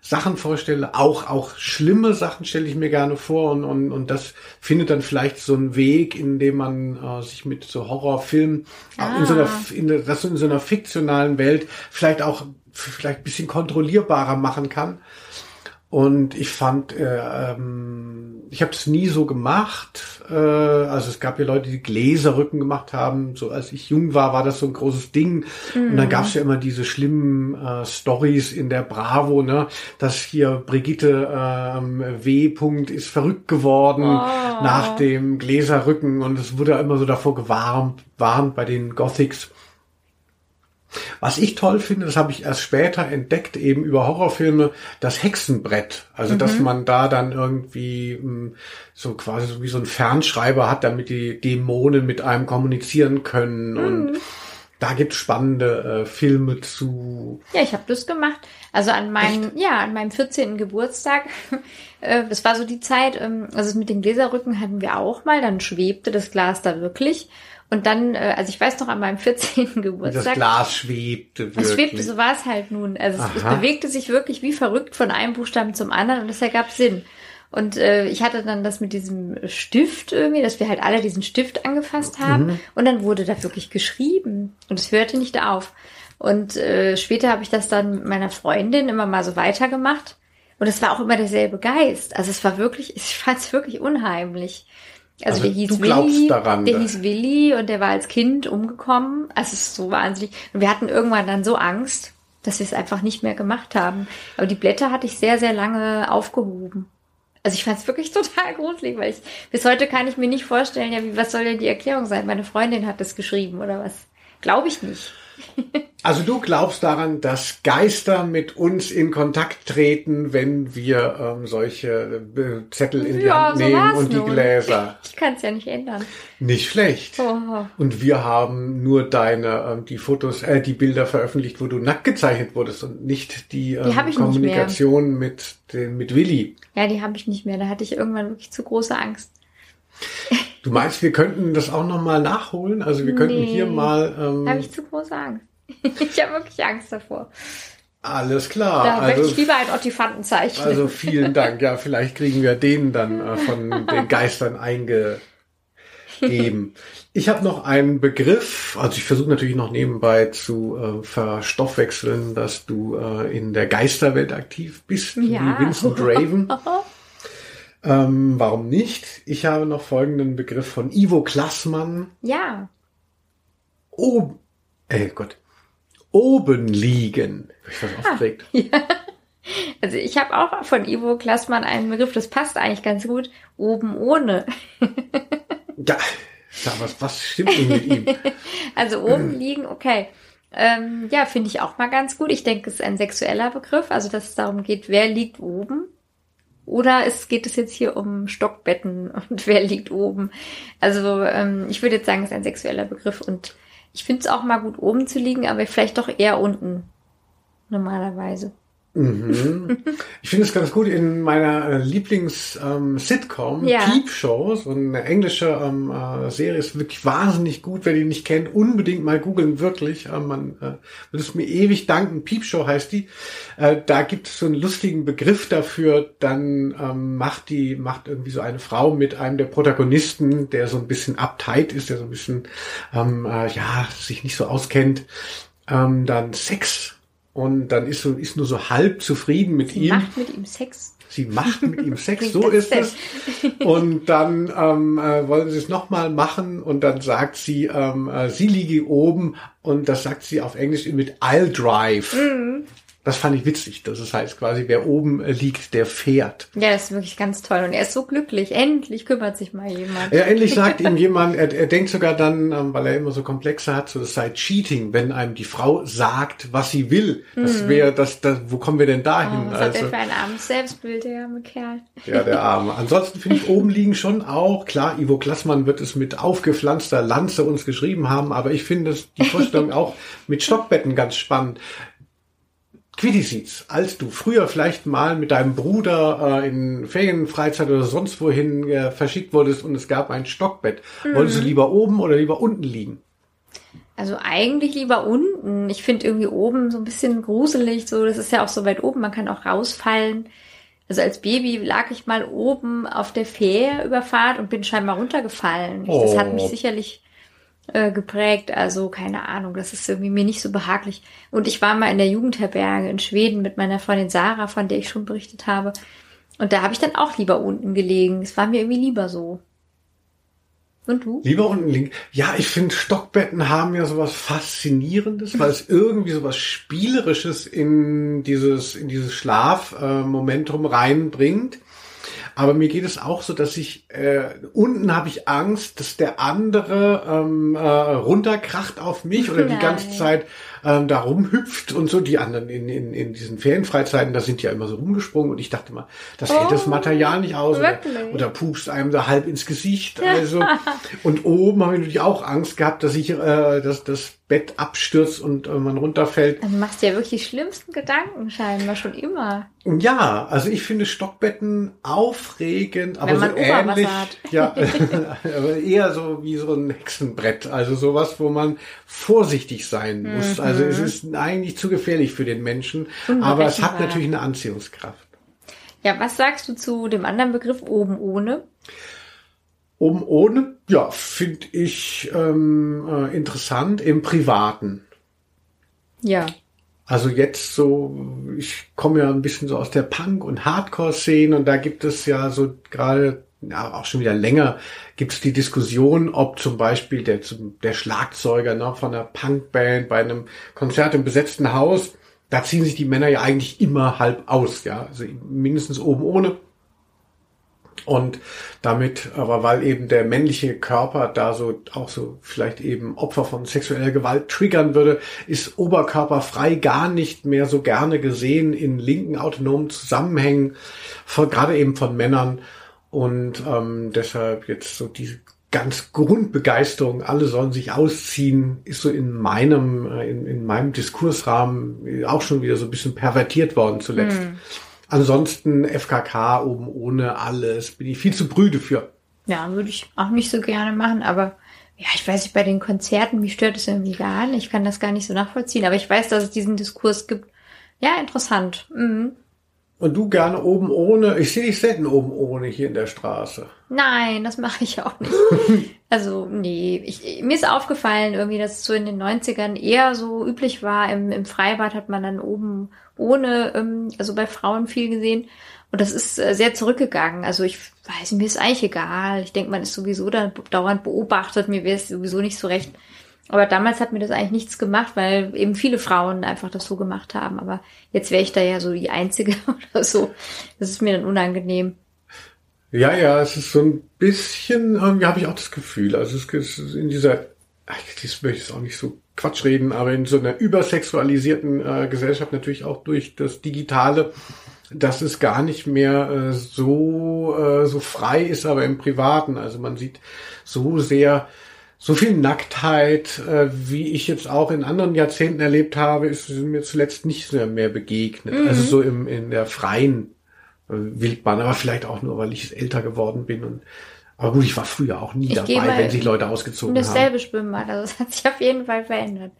Sachen vorstelle. Auch auch schlimme Sachen stelle ich mir gerne vor und und, und das findet dann vielleicht so einen Weg, in dem man äh, sich mit so Horrorfilmen auch in so einer in, der- das in so einer fiktionalen Welt vielleicht auch vielleicht ein bisschen kontrollierbarer machen kann. Und ich fand, äh, ähm, ich habe es nie so gemacht. Äh, also es gab ja Leute, die Gläserrücken gemacht haben. So als ich jung war, war das so ein großes Ding. Und dann gab es ja immer diese schlimmen äh, Stories in der Bravo, ne, dass hier Brigitte ähm, W. -Punkt ist verrückt geworden nach dem Gläserrücken und es wurde immer so davor gewarnt, warnt bei den Gothics. Was ich toll finde, das habe ich erst später entdeckt, eben über Horrorfilme, das Hexenbrett. Also, dass man da dann irgendwie mh, so quasi so wie so ein Fernschreiber hat, damit die Dämonen mit einem kommunizieren können. Und da gibt es spannende äh, Filme zu. Ja, ich habe das gemacht. Also an meinem, ja, an meinem 14. Geburtstag. äh, das war so die Zeit, ähm, also mit den Gläserrücken hatten wir auch mal, dann schwebte das Glas da wirklich. Und dann, äh, also ich weiß noch, an meinem 14. Das Geburtstag. Glas schwebte wirklich. Es schwebte, so war es halt nun. Also es, es bewegte sich wirklich wie verrückt von einem Buchstaben zum anderen und das ergab Sinn. Und äh, ich hatte dann das mit diesem Stift irgendwie, dass wir halt alle diesen Stift angefasst haben Mhm. und dann wurde da wirklich geschrieben und es hörte nicht auf. Und äh, später habe ich das dann mit meiner Freundin immer mal so weitergemacht und es war auch immer derselbe Geist. Also es war wirklich, ich fand es wirklich unheimlich. Also, Also der hieß du glaubst Willi, daran, der hieß Willi und der war als Kind umgekommen. Also es ist so wahnsinnig. Und wir hatten irgendwann dann so Angst, dass wir es einfach nicht mehr gemacht haben. Aber die Blätter hatte ich sehr, sehr lange aufgehoben. Also ich fand es wirklich total gruselig, weil ich bis heute kann ich mir nicht vorstellen, ja, wie, was soll denn die Erklärung sein? Meine Freundin hat das geschrieben oder was? Glaube ich nicht. Also du glaubst daran, dass Geister mit uns in Kontakt treten, wenn wir ähm, solche äh, Zettel in die Ja, Hand so nehmen war's und die nun. Gläser. Ich kann es ja nicht ändern. Nicht schlecht. Oh. Und wir haben nur deine, ähm, die Fotos, äh, die Bilder veröffentlicht, wo du nackt gezeichnet wurdest und nicht die, ähm, nicht Kommunikation mit, den, mit Willi. Ja, die habe ich nicht mehr. Da hatte ich irgendwann wirklich zu große Angst. Du meinst, wir könnten das auch nochmal nachholen? Also wir könnten Nee. hier mal, Da habe ähm, ich zu große Angst. ich habe wirklich Angst davor. alles klar. Da möchte also, ich lieber einen Ottifanten zeichnen. also vielen Dank. Ja, vielleicht kriegen wir den dann äh, von den Geistern einge, Eben. Ich habe noch einen Begriff, also ich versuche natürlich noch nebenbei zu äh, verstoffwechseln, dass du äh, in der Geisterwelt aktiv bist, Ja. wie Vincent Draven. ähm, warum nicht? Ich habe noch folgenden Begriff von Ivo Klassmann. Ja. Oben, äh Gott, oben liegen. Ich was aufgeregt. Also ich habe auch von Ivo Klassmann einen Begriff, das passt eigentlich ganz gut. Oben ohne. Ja, ja was, was stimmt denn mit ihm? Also oben liegen, okay. Ähm, ja, finde ich auch mal ganz gut. Ich denke, es ist ein sexueller Begriff, also dass es darum geht, wer liegt oben. Oder es geht es jetzt hier um Stockbetten und wer liegt oben. Also ähm, ich würde jetzt sagen, es ist ein sexueller Begriff und ich finde es auch mal gut, oben zu liegen, aber vielleicht doch eher unten. Normalerweise. Mhm. Ich finde es ganz gut in meiner äh, Lieblings-Sitcom, Ja. Peep Show, so eine englische ähm, äh, Serie, ist wirklich wahnsinnig gut. Wer die nicht kennt, unbedingt mal googeln, wirklich. Äh, man äh, wird es mir ewig danken. Peep Show heißt die. Äh, da gibt es so einen lustigen Begriff dafür. Dann ähm, macht die, macht irgendwie so eine Frau mit einem der Protagonisten, der so ein bisschen uptight ist, der so ein bisschen, ähm, äh, ja, sich nicht so auskennt, ähm, dann Sex. Und dann ist so, ist nur so halb zufrieden mit Sie ihm. macht mit ihm Sex. Sie macht mit ihm Sex, so ist es. Und dann ähm, äh, wollen sie es nochmal machen und dann sagt sie, ähm, äh, sie liege oben und das sagt sie auf Englisch mit I'll drive. Mhm. Das fand ich witzig. Das ist heißt quasi, wer oben äh, liegt, der fährt. Ja, das ist wirklich ganz toll. Und er ist so glücklich. Endlich kümmert sich mal jemand. Ja, endlich sagt ihm jemand, er, er denkt sogar dann, ähm, weil er immer so Komplexe hat, so das sei Cheating, wenn einem die Frau sagt, was sie will. Das wäre, das, das, wo kommen wir denn dahin? Mhm. Oh, was hat er für ein armes Selbstbild, der arme Kerl. Ja, der Arme. Ansonsten finde ich oben liegen schon auch, klar, Ivo Klassmann wird es mit aufgepflanzter Lanze uns geschrieben haben, aber ich finde es die Vorstellung auch mit Stockbetten ganz spannend. Quittiseeds, als du früher vielleicht mal mit deinem Bruder äh, in Ferienfreizeit oder sonst wohin äh, verschickt wurdest und es gab ein Stockbett, wolltest du lieber oben oder lieber unten liegen? Also eigentlich lieber unten. Ich finde irgendwie oben so ein bisschen gruselig. So, das ist ja auch so weit oben. Man kann auch rausfallen. Also als Baby lag ich mal oben auf der Fährüberfahrt und bin scheinbar runtergefallen. Das hat mich Oh. sicherlich äh, geprägt. Also keine Ahnung, das ist irgendwie mir nicht so behaglich. Und ich war mal in der Jugendherberge in Schweden mit meiner Freundin Sarah, von der ich schon berichtet habe. Und da habe ich dann auch lieber unten gelegen. Es war mir irgendwie lieber so. Und du? Lieber unten liegen. Ja, ich finde Stockbetten haben ja sowas Faszinierendes, weil es irgendwie sowas Spielerisches in dieses, in dieses Schlafmomentum reinbringt. Aber mir geht es auch so, dass ich äh, unten habe ich Angst, dass der andere ähm, äh, runterkracht auf mich oder die Nein. ganze Zeit ähm, da rumhüpft und so. Die anderen in, in, in diesen Ferienfreizeiten, da sind die ja immer so rumgesprungen und ich dachte mal, das hält das Oh, Material nicht aus oder, oder pupst einem da halb ins Gesicht. Also und oben habe ich natürlich auch Angst gehabt, dass ich äh, dass das Bett abstürzt und äh, man runterfällt. Also machst dir ja wirklich die schlimmsten Gedanken scheinbar schon immer. Ja, also ich finde Stockbetten aufregend, aber so ähnlich, ja, aber eher so wie so ein Hexenbrett, also sowas, wo man vorsichtig sein muss. Also es ist eigentlich zu gefährlich für den Menschen, aber es hat natürlich eine Anziehungskraft. Ja, was sagst du zu dem anderen Begriff oben ohne? Um ohne, ja, finde ich ähm, äh, interessant im Privaten. Ja. Also jetzt so, ich komme ja ein bisschen so aus der Punk- und Hardcore-Szene und da gibt es ja so gerade, ja auch schon wieder länger, gibt es die Diskussion, ob zum Beispiel der, der Schlagzeuger ne, von einer Punkband bei einem Konzert im besetzten Haus, da ziehen sich die Männer ja eigentlich immer halb aus, ja, also mindestens oben ohne. Und damit, aber weil eben der männliche Körper da so auch so vielleicht eben Opfer von sexueller Gewalt triggern würde, ist oberkörperfrei gar nicht mehr so gerne gesehen in linken autonomen Zusammenhängen, von, gerade eben von Männern. Und ähm, deshalb jetzt so diese ganz Grundbegeisterung, alle sollen sich ausziehen, ist so in meinem, äh, in, in meinem Diskursrahmen auch schon wieder so ein bisschen pervertiert worden zuletzt. Ansonsten FKK oben ohne alles, bin ich viel zu brüde für. Ja, würde ich auch nicht so gerne machen, aber ja, ich weiß nicht, bei den Konzerten, mich stört es irgendwie gar nicht. Ich kann das gar nicht so nachvollziehen, aber ich weiß, dass es diesen Diskurs gibt. Ja, interessant. Mhm. Und du gerne oben ohne. Ich sehe dich selten oben ohne hier in der Straße. Nein, das mache ich auch nicht. also, nee. Ich, mir ist aufgefallen irgendwie, dass es so in den 90ern eher so üblich war. Im, im Freibad hat man dann oben ohne, ähm, also bei Frauen viel gesehen. Und das ist äh, sehr zurückgegangen. Also ich weiß, mir ist eigentlich egal. Ich denke, man ist sowieso dann dauernd beobachtet. Mir wäre es sowieso nicht so recht. Aber damals hat mir das eigentlich nichts gemacht, weil eben viele Frauen einfach das so gemacht haben. Aber jetzt wäre ich da ja so die Einzige oder so. Das ist mir dann unangenehm. Ja, ja, es ist so ein bisschen, irgendwie habe ich auch das Gefühl, also es ist in dieser, das möchte ich auch nicht so Quatsch reden, aber in so einer übersexualisierten äh, Gesellschaft natürlich auch durch das Digitale dass es gar nicht mehr äh, so äh, so frei ist, aber im Privaten. Also man sieht so sehr so viel Nacktheit, äh, wie ich jetzt auch in anderen Jahrzehnten erlebt habe, ist mir zuletzt nicht mehr begegnet. Mhm. Also so im in der freien äh, Wildbahn, aber vielleicht auch nur, weil ich älter geworden bin und aber gut, ich war früher auch nie ich dabei, wenn sich Leute ausgezogen haben. Dasselbe Schwimmbad, also das hat sich auf jeden Fall verändert.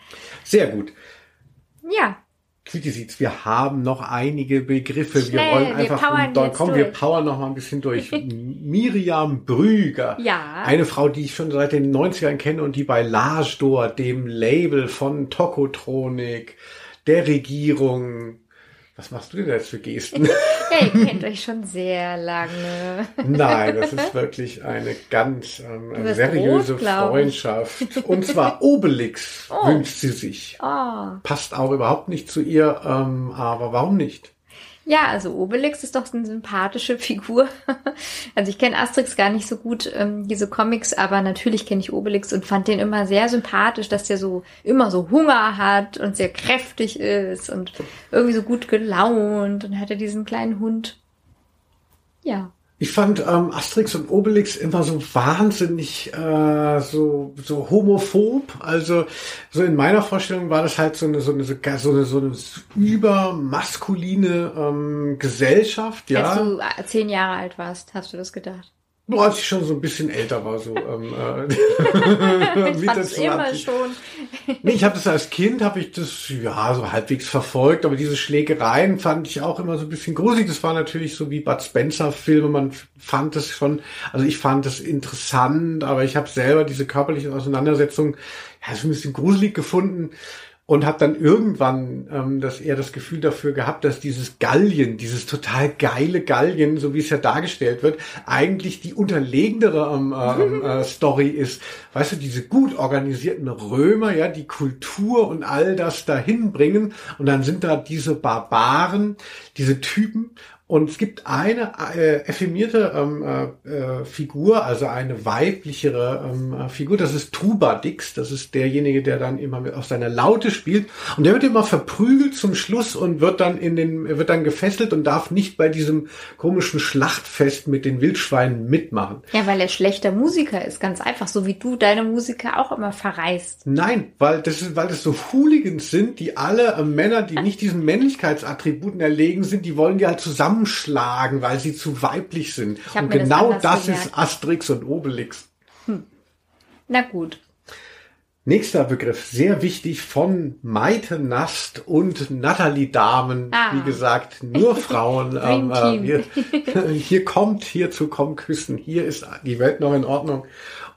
Sehr gut. Ja. Quittisitz, wir haben noch einige Begriffe. Schnell, wir wollen einfach wir powern von, komm, durch. wir powern noch mal ein bisschen durch. Miriam Brüger. Ja. Eine Frau, die ich schon seit den 90ern kenne und die bei Lagedor, dem Label von Tokotronik, der Regierung, was machst du denn jetzt für Gesten? ja, ihr kennt euch schon sehr lange. Nein, das ist wirklich eine ganz ähm, seriöse rot, Freundschaft. Und zwar Obelix oh. wünscht sie sich. Oh. Passt auch überhaupt nicht zu ihr, ähm, aber warum nicht? Ja, also Obelix ist doch eine sympathische Figur. Also ich kenne Asterix gar nicht so gut, ähm, diese Comics, aber natürlich kenne ich Obelix und fand den immer sehr sympathisch, dass der so immer so Hunger hat und sehr kräftig ist und irgendwie so gut gelaunt und hatte diesen kleinen Hund. Ja. Ich fand ähm, Asterix und Obelix immer so wahnsinnig äh, so so homophob. Also so in meiner Vorstellung war das halt so eine so eine so eine, so eine übermaskuline ähm, Gesellschaft. Ja. Als du äh, zehn Jahre alt warst, hast du das gedacht? Nur als ich schon so ein bisschen älter war, so ähm, äh, ich fand's immer schon. nee, ich habe das als Kind, habe ich das ja so halbwegs verfolgt, aber diese Schlägereien fand ich auch immer so ein bisschen gruselig. Das war natürlich so wie Bud Spencer Filme, man fand es schon, also ich fand es interessant, aber ich habe selber diese körperliche Auseinandersetzung ja so ein bisschen gruselig gefunden und habe dann irgendwann ähm, das eher das Gefühl dafür gehabt, dass dieses Gallien, dieses total geile Gallien, so wie es ja dargestellt wird, eigentlich die unterlegendere ähm, ähm, äh, Story ist. Weißt du, diese gut organisierten Römer, ja, die Kultur und all das dahin bringen und dann sind da diese Barbaren, diese Typen und es gibt eine äh, effemierte ähm, äh, äh, Figur, also eine weiblichere ähm, äh, Figur, das ist Trubadix, das ist derjenige, der dann immer mit auf seiner Laute spielt. Und der wird immer verprügelt zum Schluss und wird dann in den, wird dann gefesselt und darf nicht bei diesem komischen Schlachtfest mit den Wildschweinen mitmachen. Ja, weil er schlechter Musiker ist, ganz einfach, so wie du deine Musiker auch immer verreist. Nein, weil das ist, weil das so Hooligans sind, die alle äh, Männer, die nicht diesen Männlichkeitsattributen erlegen sind, die wollen die halt zusammen zusammenschlagen, weil sie zu weiblich sind. Und genau das, das ist Asterix und Obelix. Hm. Na gut. Nächster Begriff, sehr wichtig von Maite Nast und Nathalie Dahmen. Ah. Wie gesagt, nur Frauen. ähm, äh, hier, hier kommt, hierzu kommen Küssen. Hier ist die Welt noch in Ordnung.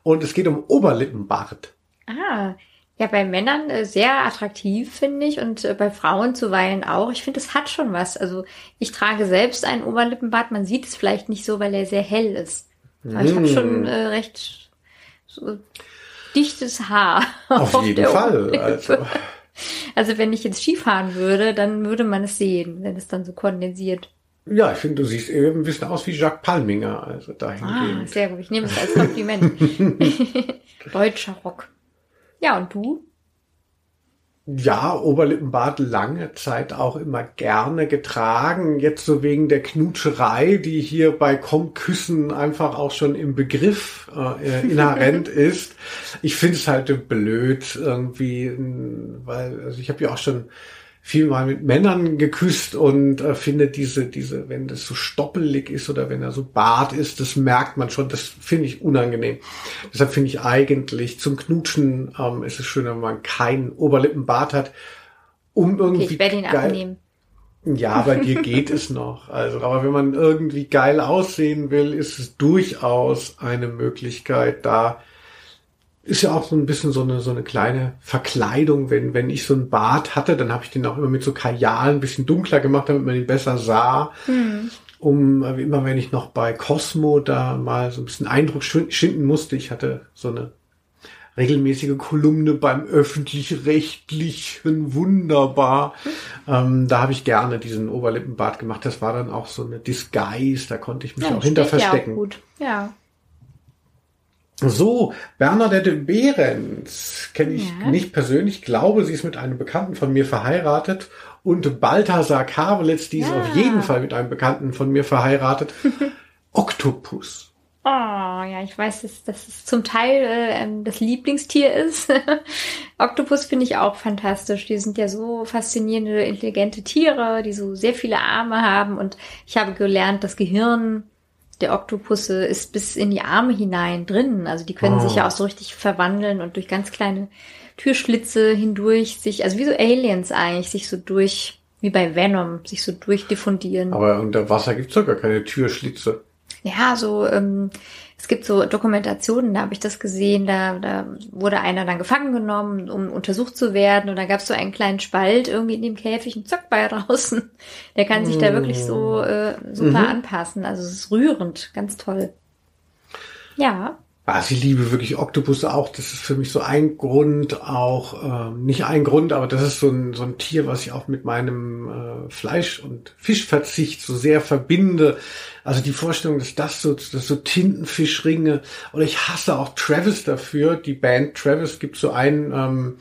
Und es geht um Oberlippenbart. Ah, ja, bei Männern äh, sehr attraktiv, finde ich, und äh, bei Frauen zuweilen auch. Ich finde, es hat schon was. Also ich trage selbst einen Oberlippenbart. Man sieht es vielleicht nicht so, weil er sehr hell ist. Aber mm. ich habe schon äh, recht so dichtes Haar. Auf, auf jeden Fall. Also. also wenn ich jetzt Skifahren würde, dann würde man es sehen, wenn es dann so kondensiert. Ja, ich finde, du siehst eben ein bisschen aus wie Jacques Palminger, also dahingehend. Ah, sehr gut. Ich nehme es als Kompliment. Deutscher Rock. Ja, und du? Ja, Oberlippenbart lange Zeit auch immer gerne getragen. Jetzt so wegen der Knutscherei, die hier bei Komm-Küssen einfach auch schon im Begriff äh, inhärent ist. Ich finde es halt blöd irgendwie, weil also ich habe ja auch schon viel mal mit Männern geküsst und äh, finde diese, diese, wenn das so stoppelig ist oder wenn er so bart ist, das merkt man schon, das finde ich unangenehm. Deshalb finde ich eigentlich zum Knutschen ähm, ist es schön, wenn man keinen Oberlippenbart hat, um irgendwie. Okay, ich werde ihn geil, abnehmen. Ja, bei dir geht es noch. Also, aber wenn man irgendwie geil aussehen will, ist es durchaus eine Möglichkeit. Da ist ja auch so ein bisschen so eine so eine kleine Verkleidung. Wenn wenn ich so einen Bart hatte, dann habe ich den auch immer mit so Kajal ein bisschen dunkler gemacht, damit man ihn besser sah. Hm. Um immer wenn ich noch bei Cosmo da mal so ein bisschen Eindruck schinden musste, ich hatte so eine regelmäßige Kolumne beim öffentlich-rechtlichen, wunderbar. Ähm, da habe ich gerne diesen Oberlippenbart gemacht. Das war dann auch so eine Disguise, da konnte ich mich Ja, auch hinter steht ja auch verstecken. gut. Ja. So, Bernadette Behrens kenne ich Ja. nicht persönlich, glaube, sie ist mit einem Bekannten von mir verheiratet. Und Balthasar Kavelitz, die ist Ja. auf jeden Fall mit einem Bekannten von mir verheiratet. Oktopus. Oh, ja, ich weiß, dass, dass es zum Teil äh, ähm, das Lieblingstier ist. Oktopus finde ich auch fantastisch. Die sind ja so faszinierende, intelligente Tiere, die so sehr viele Arme haben. Und ich habe gelernt, das Gehirn der Oktopusse ist bis in die Arme hinein drin. Also die können Oh. sich ja auch so richtig verwandeln und durch ganz kleine Türschlitze hindurch sich, also wie so Aliens eigentlich, sich so durch, wie bei Venom, sich so durchdiffundieren. Aber unter Wasser gibt's doch gar keine Türschlitze. Ja, so, ähm, es gibt so Dokumentationen, da habe ich das gesehen, da, da wurde einer dann gefangen genommen, um untersucht zu werden und da gab es so einen kleinen Spalt irgendwie in dem Käfig und zack, bei draußen. Der kann sich da wirklich so äh, super anpassen. Also es ist rührend, ganz toll. Ja, Also ich liebe wirklich Oktopus auch. Das ist für mich so ein Grund auch, ähm, nicht ein Grund, aber das ist so ein, so ein Tier, was ich auch mit meinem äh, Fleisch- und Fischverzicht so sehr verbinde. Also die Vorstellung, dass das so, dass so Tintenfischringe oder ich hasse auch Travis dafür. Die Band Travis gibt so ein ähm,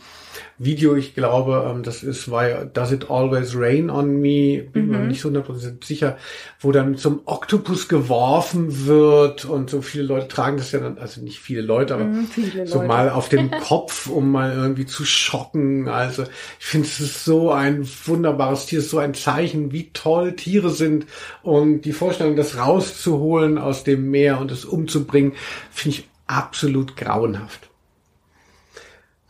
Video, ich glaube, ähm, das ist Why Does It Always Rain on Me? Bin mir nicht so 100% sicher, wo dann zum Oktopus geworfen wird und so viele Leute tragen das ja dann, also nicht viele Leute, aber Mhm, viele so Leute. mal auf den Kopf, um mal irgendwie zu schocken. Also ich finde, es ist so ein wunderbares Tier, so ein Zeichen, wie toll Tiere sind und die Vorstellung, das rauszuholen aus dem Meer und es umzubringen, finde ich absolut grauenhaft.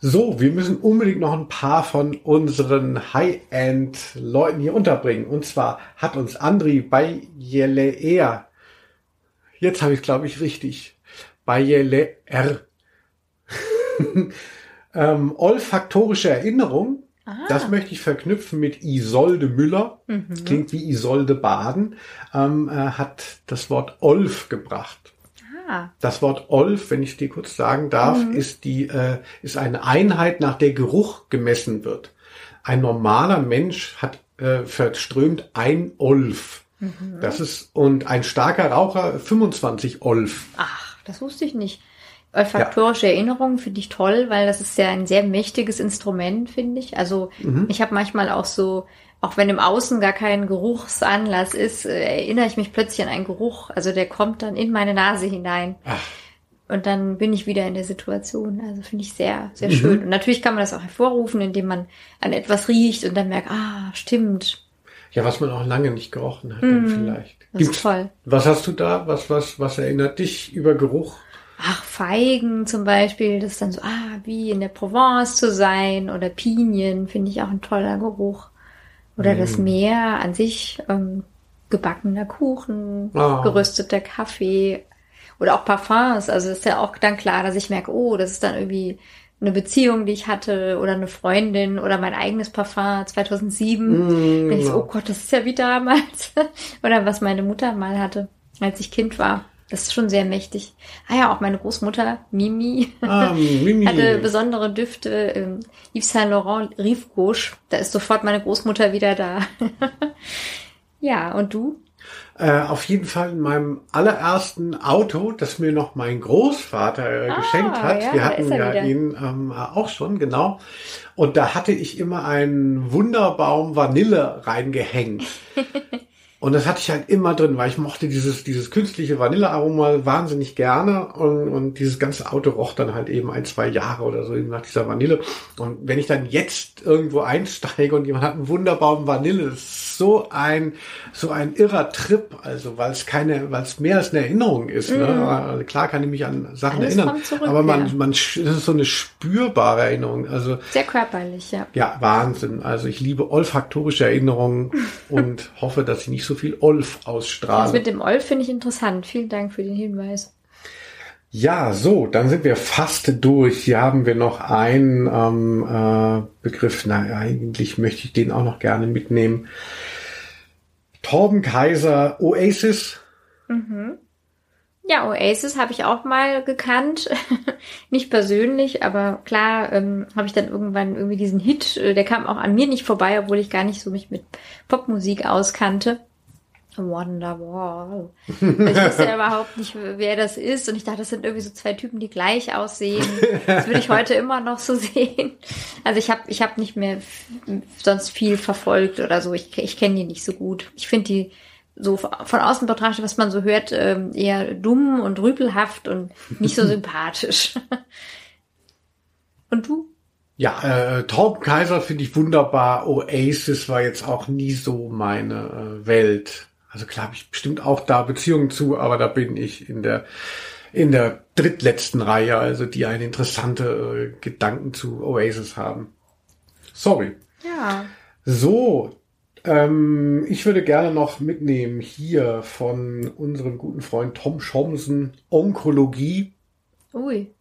So, wir müssen unbedingt noch ein paar von unseren High-End-Leuten hier unterbringen. Und zwar hat uns Andri bei Jeleer, jetzt habe ich glaube ich richtig, bei Jeleer, ähm, olfaktorische Erinnerung. Das möchte ich verknüpfen mit Isolde Müller. Das klingt wie Isolde Baden. Ähm, äh, hat das Wort Olf gebracht. Ah, Das Wort Olf, wenn ich dir kurz sagen darf, ist die äh, ist eine Einheit, nach der Geruch gemessen wird. Ein normaler Mensch hat äh, verströmt ein Olf. Das ist und ein starker Raucher 25 Olf. ach, das wusste ich nicht. Olfaktorische Erinnerungen finde ich toll, weil das ist ja ein sehr mächtiges Instrument, finde ich. Also ich habe manchmal auch so, auch wenn im Außen gar kein Geruchsanlass ist, äh, erinnere ich mich plötzlich an einen Geruch. Also der kommt dann in meine Nase hinein. Ach. Und dann bin ich wieder in der Situation. Also finde ich sehr, sehr schön. Und natürlich kann man das auch hervorrufen, indem man an etwas riecht und dann merkt, ah, stimmt. Ja, was man auch lange nicht gerochen hat, dann vielleicht. Das ist toll. Was hast du da? Was was was erinnert dich über Geruch? Ach, Feigen zum Beispiel, das ist dann so, ah, wie in der Provence zu sein oder Pinien, finde ich auch ein toller Geruch. Oder das Meer an sich, ähm, gebackener Kuchen, Ah. gerösteter Kaffee oder auch Parfums. Also ist ja auch dann klar, dass ich merke, oh, das ist dann irgendwie eine Beziehung, die ich hatte oder eine Freundin oder mein eigenes Parfum 2007. Bin ich so, oh Gott, das ist ja wie damals. oder was meine Mutter mal hatte, als ich Kind war. Das ist schon sehr mächtig. Ah ja, auch meine Großmutter, Mimi, Ah, Mimi. hatte besondere Düfte. Ähm, Yves Saint Laurent Rive Gauche. Da ist sofort meine Großmutter wieder da. ja, und du? Äh, auf jeden Fall in meinem allerersten Auto, das mir noch mein Großvater äh, geschenkt hat. Ah, ja, Wir hatten ja wieder. ihn ähm, auch schon, genau. Und da hatte ich immer einen Wunderbaum Vanille reingehängt. Und das hatte ich halt immer drin, weil ich mochte dieses, dieses künstliche Vanillearoma wahnsinnig gerne und, und dieses ganze Auto roch dann halt eben ein, zwei Jahre oder so eben nach dieser Vanille. Und wenn ich dann jetzt irgendwo einsteige und jemand hat einen wunderbaren Vanille, das ist so ein, so ein irrer Trip, also weil es keine, weil es mehr als eine Erinnerung ist. Ne? Also klar kann ich mich an Sachen Mhm. Alles erinnern, zurück, aber man, ja. man, das ist so eine spürbare Erinnerung. Also Sehr körperlich, ja. ja, Wahnsinn. Also ich liebe olfaktorische Erinnerungen und hoffe, dass ich nicht so viel Olf Das ausstrahle. mit dem Olf finde ich interessant. Vielen Dank für den Hinweis. Ja, so, dann sind wir fast durch. Hier haben wir noch einen ähm, äh, Begriff. Na, eigentlich möchte ich den auch noch gerne mitnehmen. Torben Kaiser, Oasis. Ja, Oasis habe ich auch mal gekannt. nicht persönlich, aber klar ähm, habe ich dann irgendwann irgendwie diesen Hit, äh, der kam auch an mir nicht vorbei, obwohl ich gar nicht so mich mit Popmusik auskannte. Wonderwall. Ich wusste ja überhaupt nicht, wer das ist. Und ich dachte, das sind irgendwie so zwei Typen, die gleich aussehen. Das würde ich heute immer noch so sehen. Also ich habe ich hab nicht mehr sonst viel verfolgt oder so. Ich, ich kenne die nicht so gut. Ich finde die so von außen betrachtet, was man so hört, ähm, eher dumm und rüpelhaft und nicht so sympathisch. Und du? Ja, äh, Torben Kaiser finde ich wunderbar. Oasis war jetzt auch nie so meine äh, Welt. Also klar habe ich bestimmt auch da Beziehungen zu, aber da bin ich in der in der drittletzten Reihe, also die eine interessante äh, Gedanken zu Oasis haben. Sorry. Ja. So, ähm, ich würde gerne noch mitnehmen hier von unserem guten Freund Tom Schomsen Onkologie. Ui.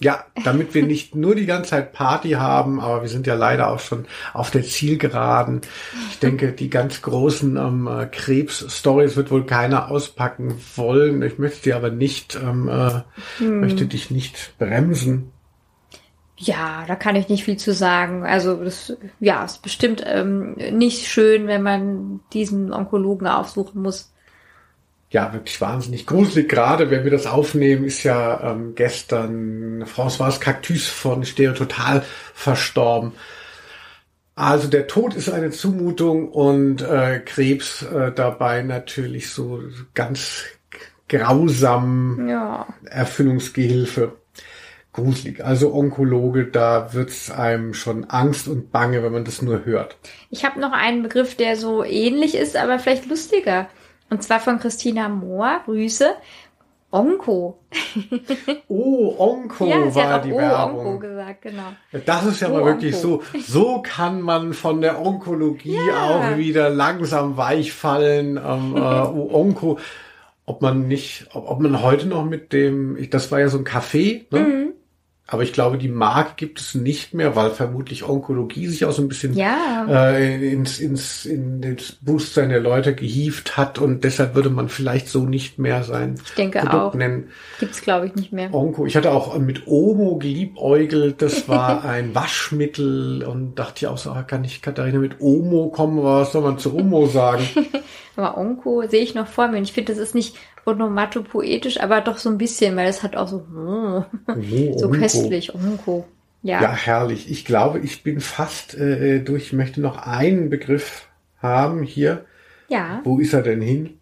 Ja, damit wir nicht nur die ganze Zeit Party haben, aber wir sind ja leider auch schon auf der Zielgeraden. Ich denke, die ganz großen ähm, äh, Krebs-Stories wird wohl keiner auspacken wollen. Ich möchte dir aber nicht, ähm, äh, möchte dich nicht bremsen. Ja, da kann ich nicht viel zu sagen. Also das, ja, ist bestimmt ähm, nicht schön, wenn man diesen Onkologen aufsuchen muss. Ja, wirklich wahnsinnig gruselig. Gerade wenn wir das aufnehmen, ist ja ähm, gestern François Cactus von Stereo Total verstorben. Also der Tod ist eine Zumutung und äh, Krebs äh, dabei natürlich so ganz grausam Ja. Erfüllungsgehilfe. Gruselig. Also Onkologe, da wird's einem schon Angst und Bange, wenn man das nur hört. Ich habe noch einen Begriff, der so ähnlich ist, aber vielleicht lustiger. Und zwar von Christina Mohr. Grüße. Onko. Oh, Onko ja, sie war hat auch die oh, Werbung. Onko gesagt, genau. Das ist ja Oh, mal wirklich Onko. so. So kann man von der Onkologie Ja. auch wieder langsam weich fallen. Ähm, äh, oh, Onko, ob man nicht, ob, ob man heute noch mit dem, ich, das war ja so ein Café, ne? Mhm. Aber ich glaube, die Marke gibt es nicht mehr, weil vermutlich Onkologie sich auch so ein bisschen Ja. äh, ins, ins, in das Bewusstsein der Leute gehievt hat und deshalb würde man vielleicht so nicht mehr sein Ich denke Produkt auch. nennen. Gibt's glaube ich nicht mehr. Onko. Ich hatte auch mit Omo geliebäugelt. Das war ein Waschmittel und dachte ja auch so, ah, kann ich Katharina mit Omo kommen? Was soll man zu Omo sagen? Aber Onko sehe ich noch vor mir. Und ich finde, das ist nicht onomatopoetisch, aber doch so ein bisschen, weil es hat auch so, hm, Oh, so köstlich. Onko. Ja. Ja, herrlich. Ich glaube, ich bin fast äh, durch. Ich möchte noch einen Begriff haben hier. Ja. Wo ist er denn hin?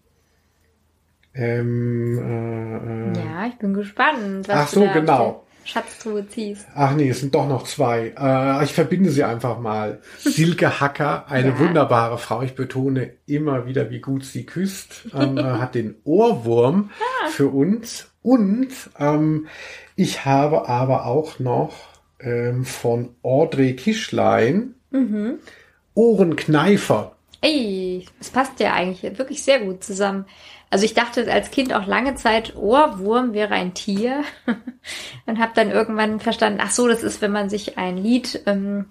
Ähm, äh, äh, Ja, ich bin gespannt, Ach so, genau. Schatztruhe ziehst. Ach nee, es sind doch noch zwei. Äh, ich verbinde sie einfach mal. Silke Hacker, eine Ja. wunderbare Frau. Ich betone immer wieder, wie gut sie küsst. Ähm, äh, hat den Ohrwurm für uns. Und ähm, ich habe aber auch noch ähm, von Audrey Kischlein Ohrenkneifer. Ey, das passt ja eigentlich wirklich sehr gut zusammen. Also ich dachte als Kind auch lange Zeit, Ohrwurm wäre ein Tier und habe dann irgendwann verstanden, ach so, das ist, wenn man sich ein Lied ähm,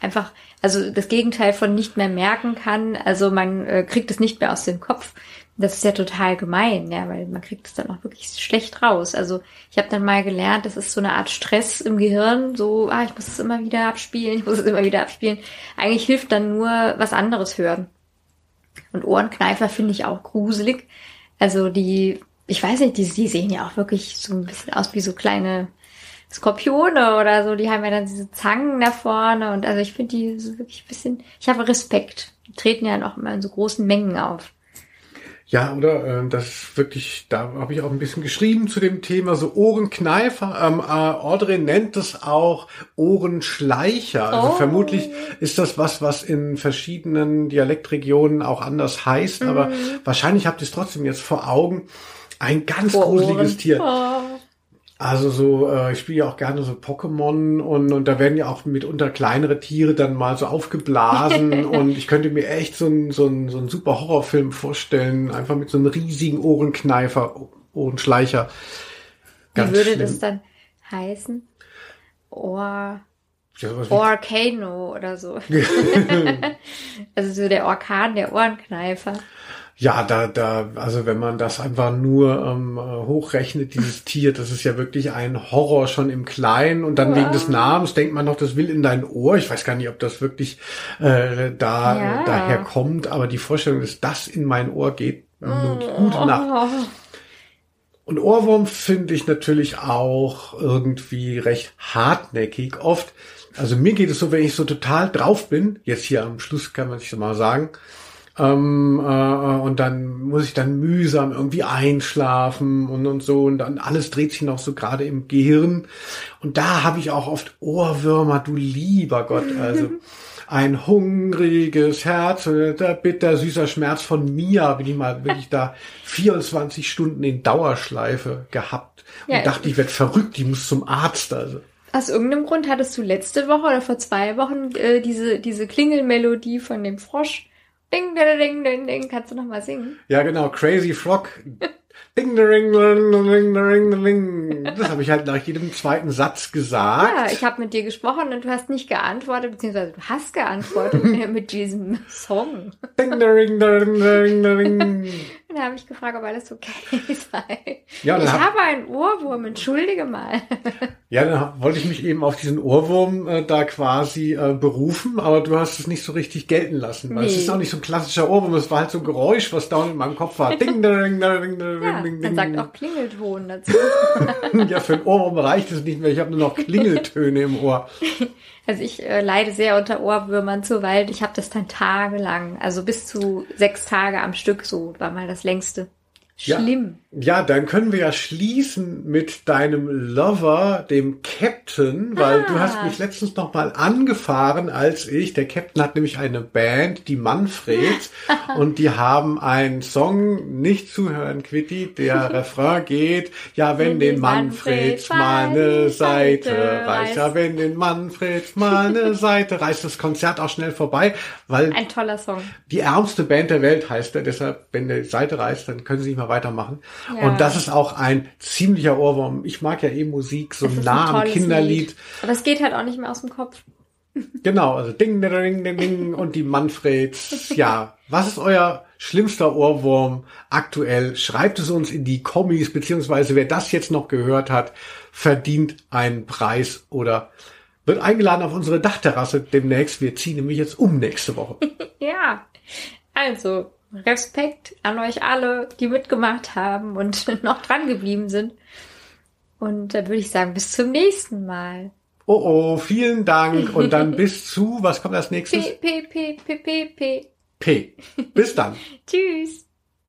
einfach, also das Gegenteil von nicht mehr merken kann. Also man äh, kriegt es nicht mehr aus dem Kopf. Das ist ja total gemein, ja, weil man kriegt es dann auch wirklich schlecht raus. Also ich habe dann mal gelernt, das ist so eine Art Stress im Gehirn, so, ah, ich muss es immer wieder abspielen, ich muss es immer wieder abspielen. Eigentlich hilft dann nur was anderes hören. Und Ohrenkneifer finde ich auch gruselig. Also die, ich weiß nicht, die, die sehen ja auch wirklich so ein bisschen aus wie so kleine Skorpione oder so. Die haben ja dann diese Zangen da vorne und also ich finde die so wirklich ein bisschen, ich habe Respekt. Die treten ja auch immer in so großen Mengen auf. Ja, oder äh, das wirklich, da habe ich auch ein bisschen geschrieben zu dem Thema, so Ohrenkneifer. Ähm, äh, Audrey nennt es auch Ohrenschleicher. Also Oh. vermutlich ist das was, was in verschiedenen Dialektregionen auch anders heißt, aber wahrscheinlich habt ihr es trotzdem jetzt vor Augen. Ein ganz Vor gruseliges Ohren. Tier. Oh. Also so, äh, ich spiele ja auch gerne so Pokémon und, und da werden ja auch mitunter kleinere Tiere dann mal so aufgeblasen und ich könnte mir echt so einen so einen- so einen super Horrorfilm vorstellen, einfach mit so einem riesigen Ohrenkneifer, Ohrenschleicher. Wie würde schlimm. das dann heißen? Ohr, Ja, Orcano oder so. also so der Orkan, der Ohrenkneifer. Ja, da, da, also wenn man das einfach nur ähm, äh, hochrechnet, dieses Tier, das ist ja wirklich ein Horror schon im Kleinen und dann wegen des Namens denkt man noch, das will in dein Ohr. Ich weiß gar nicht, ob das wirklich äh, da Ja. äh, daher kommt, aber die Vorstellung, dass das in mein Ohr geht, nun gute Nacht. Oh. Und Ohrwurm finde ich natürlich auch irgendwie recht hartnäckig oft. Also mir geht es so, wenn ich so total drauf bin, jetzt hier am Schluss kann man sich so mal sagen, ähm, äh, und dann muss ich dann mühsam irgendwie einschlafen und, und so und dann alles dreht sich noch so gerade im Gehirn. Und da habe ich auch oft Ohrwürmer, du lieber Gott, also ein hungriges Herz, äh, der bitter süßer Schmerz von mir, bin ich mal wirklich da 24 Stunden in Dauerschleife gehabt und Ja. dachte, ich werde verrückt, ich muss zum Arzt. Also Aus irgendeinem Grund hattest du letzte Woche oder vor zwei Wochen äh, diese, diese Klingelmelodie von dem Frosch. Ding, ding, ding, ding, ding. Kannst du noch mal singen? Ja, genau, Crazy Frog. Ding, ding, ding, ding, ding. Das habe ich halt nach jedem zweiten Satz gesagt. Ja, ich habe mit dir gesprochen und du hast nicht geantwortet, beziehungsweise du hast geantwortet mit diesem Song. Ding, ding, ding, ding, ding. Und da habe ich gefragt, ob alles okay sei. Ja, ich hab- habe einen Ohrwurm, entschuldige mal. Ja, dann wollte ich mich eben auf diesen Ohrwurm äh, da quasi äh, berufen, aber du hast es nicht so richtig gelten lassen. Weil es Nee. ist auch nicht so ein klassischer Ohrwurm, es war halt so ein Geräusch, was da in meinem Kopf war. Ding, ding, ding, ding, ding, Ja, ding, man ding. sagt auch Klingelton dazu. Ja, für einen Ohrwurm reicht es nicht mehr. Ich habe nur noch Klingeltöne im Ohr. Also ich äh, leide sehr unter Ohrwürmern zu, weil ich habe das dann tagelang, also bis zu sechs Tage am Stück so, war mal das längste. Schlimm. Ja, dann können wir ja schließen mit deinem Lover, dem Captain, weil Ah. du hast mich letztens noch mal angefahren als ich. Der Captain hat nämlich eine Band, die Manfreds, und die haben einen Song, nicht zuhören, Quitty, der Refrain geht, ja, wenn Wenn den Manfreds Manfreds mal eine Seite reißt, ja, wenn den Manfreds mal eine Seite reißt, das Konzert auch schnell vorbei, weil Ein toller Song. die ärmste Band der Welt heißt er, deshalb, wenn der Seite reißt, dann können sie nicht mehr weitermachen. Ja. Und das ist auch ein ziemlicher Ohrwurm. Ich mag ja eh Musik, so nah am Kinderlied. Lied. Aber es geht halt auch nicht mehr aus dem Kopf. Genau, also ding, ding, ding, ding, ding und die Manfreds. Ja, was ist euer schlimmster Ohrwurm aktuell? Schreibt es uns in die Kommis, beziehungsweise wer das jetzt noch gehört hat, verdient einen Preis oder wird eingeladen auf unsere Dachterrasse demnächst. Wir ziehen nämlich jetzt um nächste Woche. Ja. Also, Respekt an euch alle, die mitgemacht haben und noch dran geblieben sind. Und da würde ich sagen, bis zum nächsten Mal. Oh oh, vielen Dank und dann bis zu, was kommt als nächstes? P, P, P, P, P, P. P. Bis dann. Tschüss.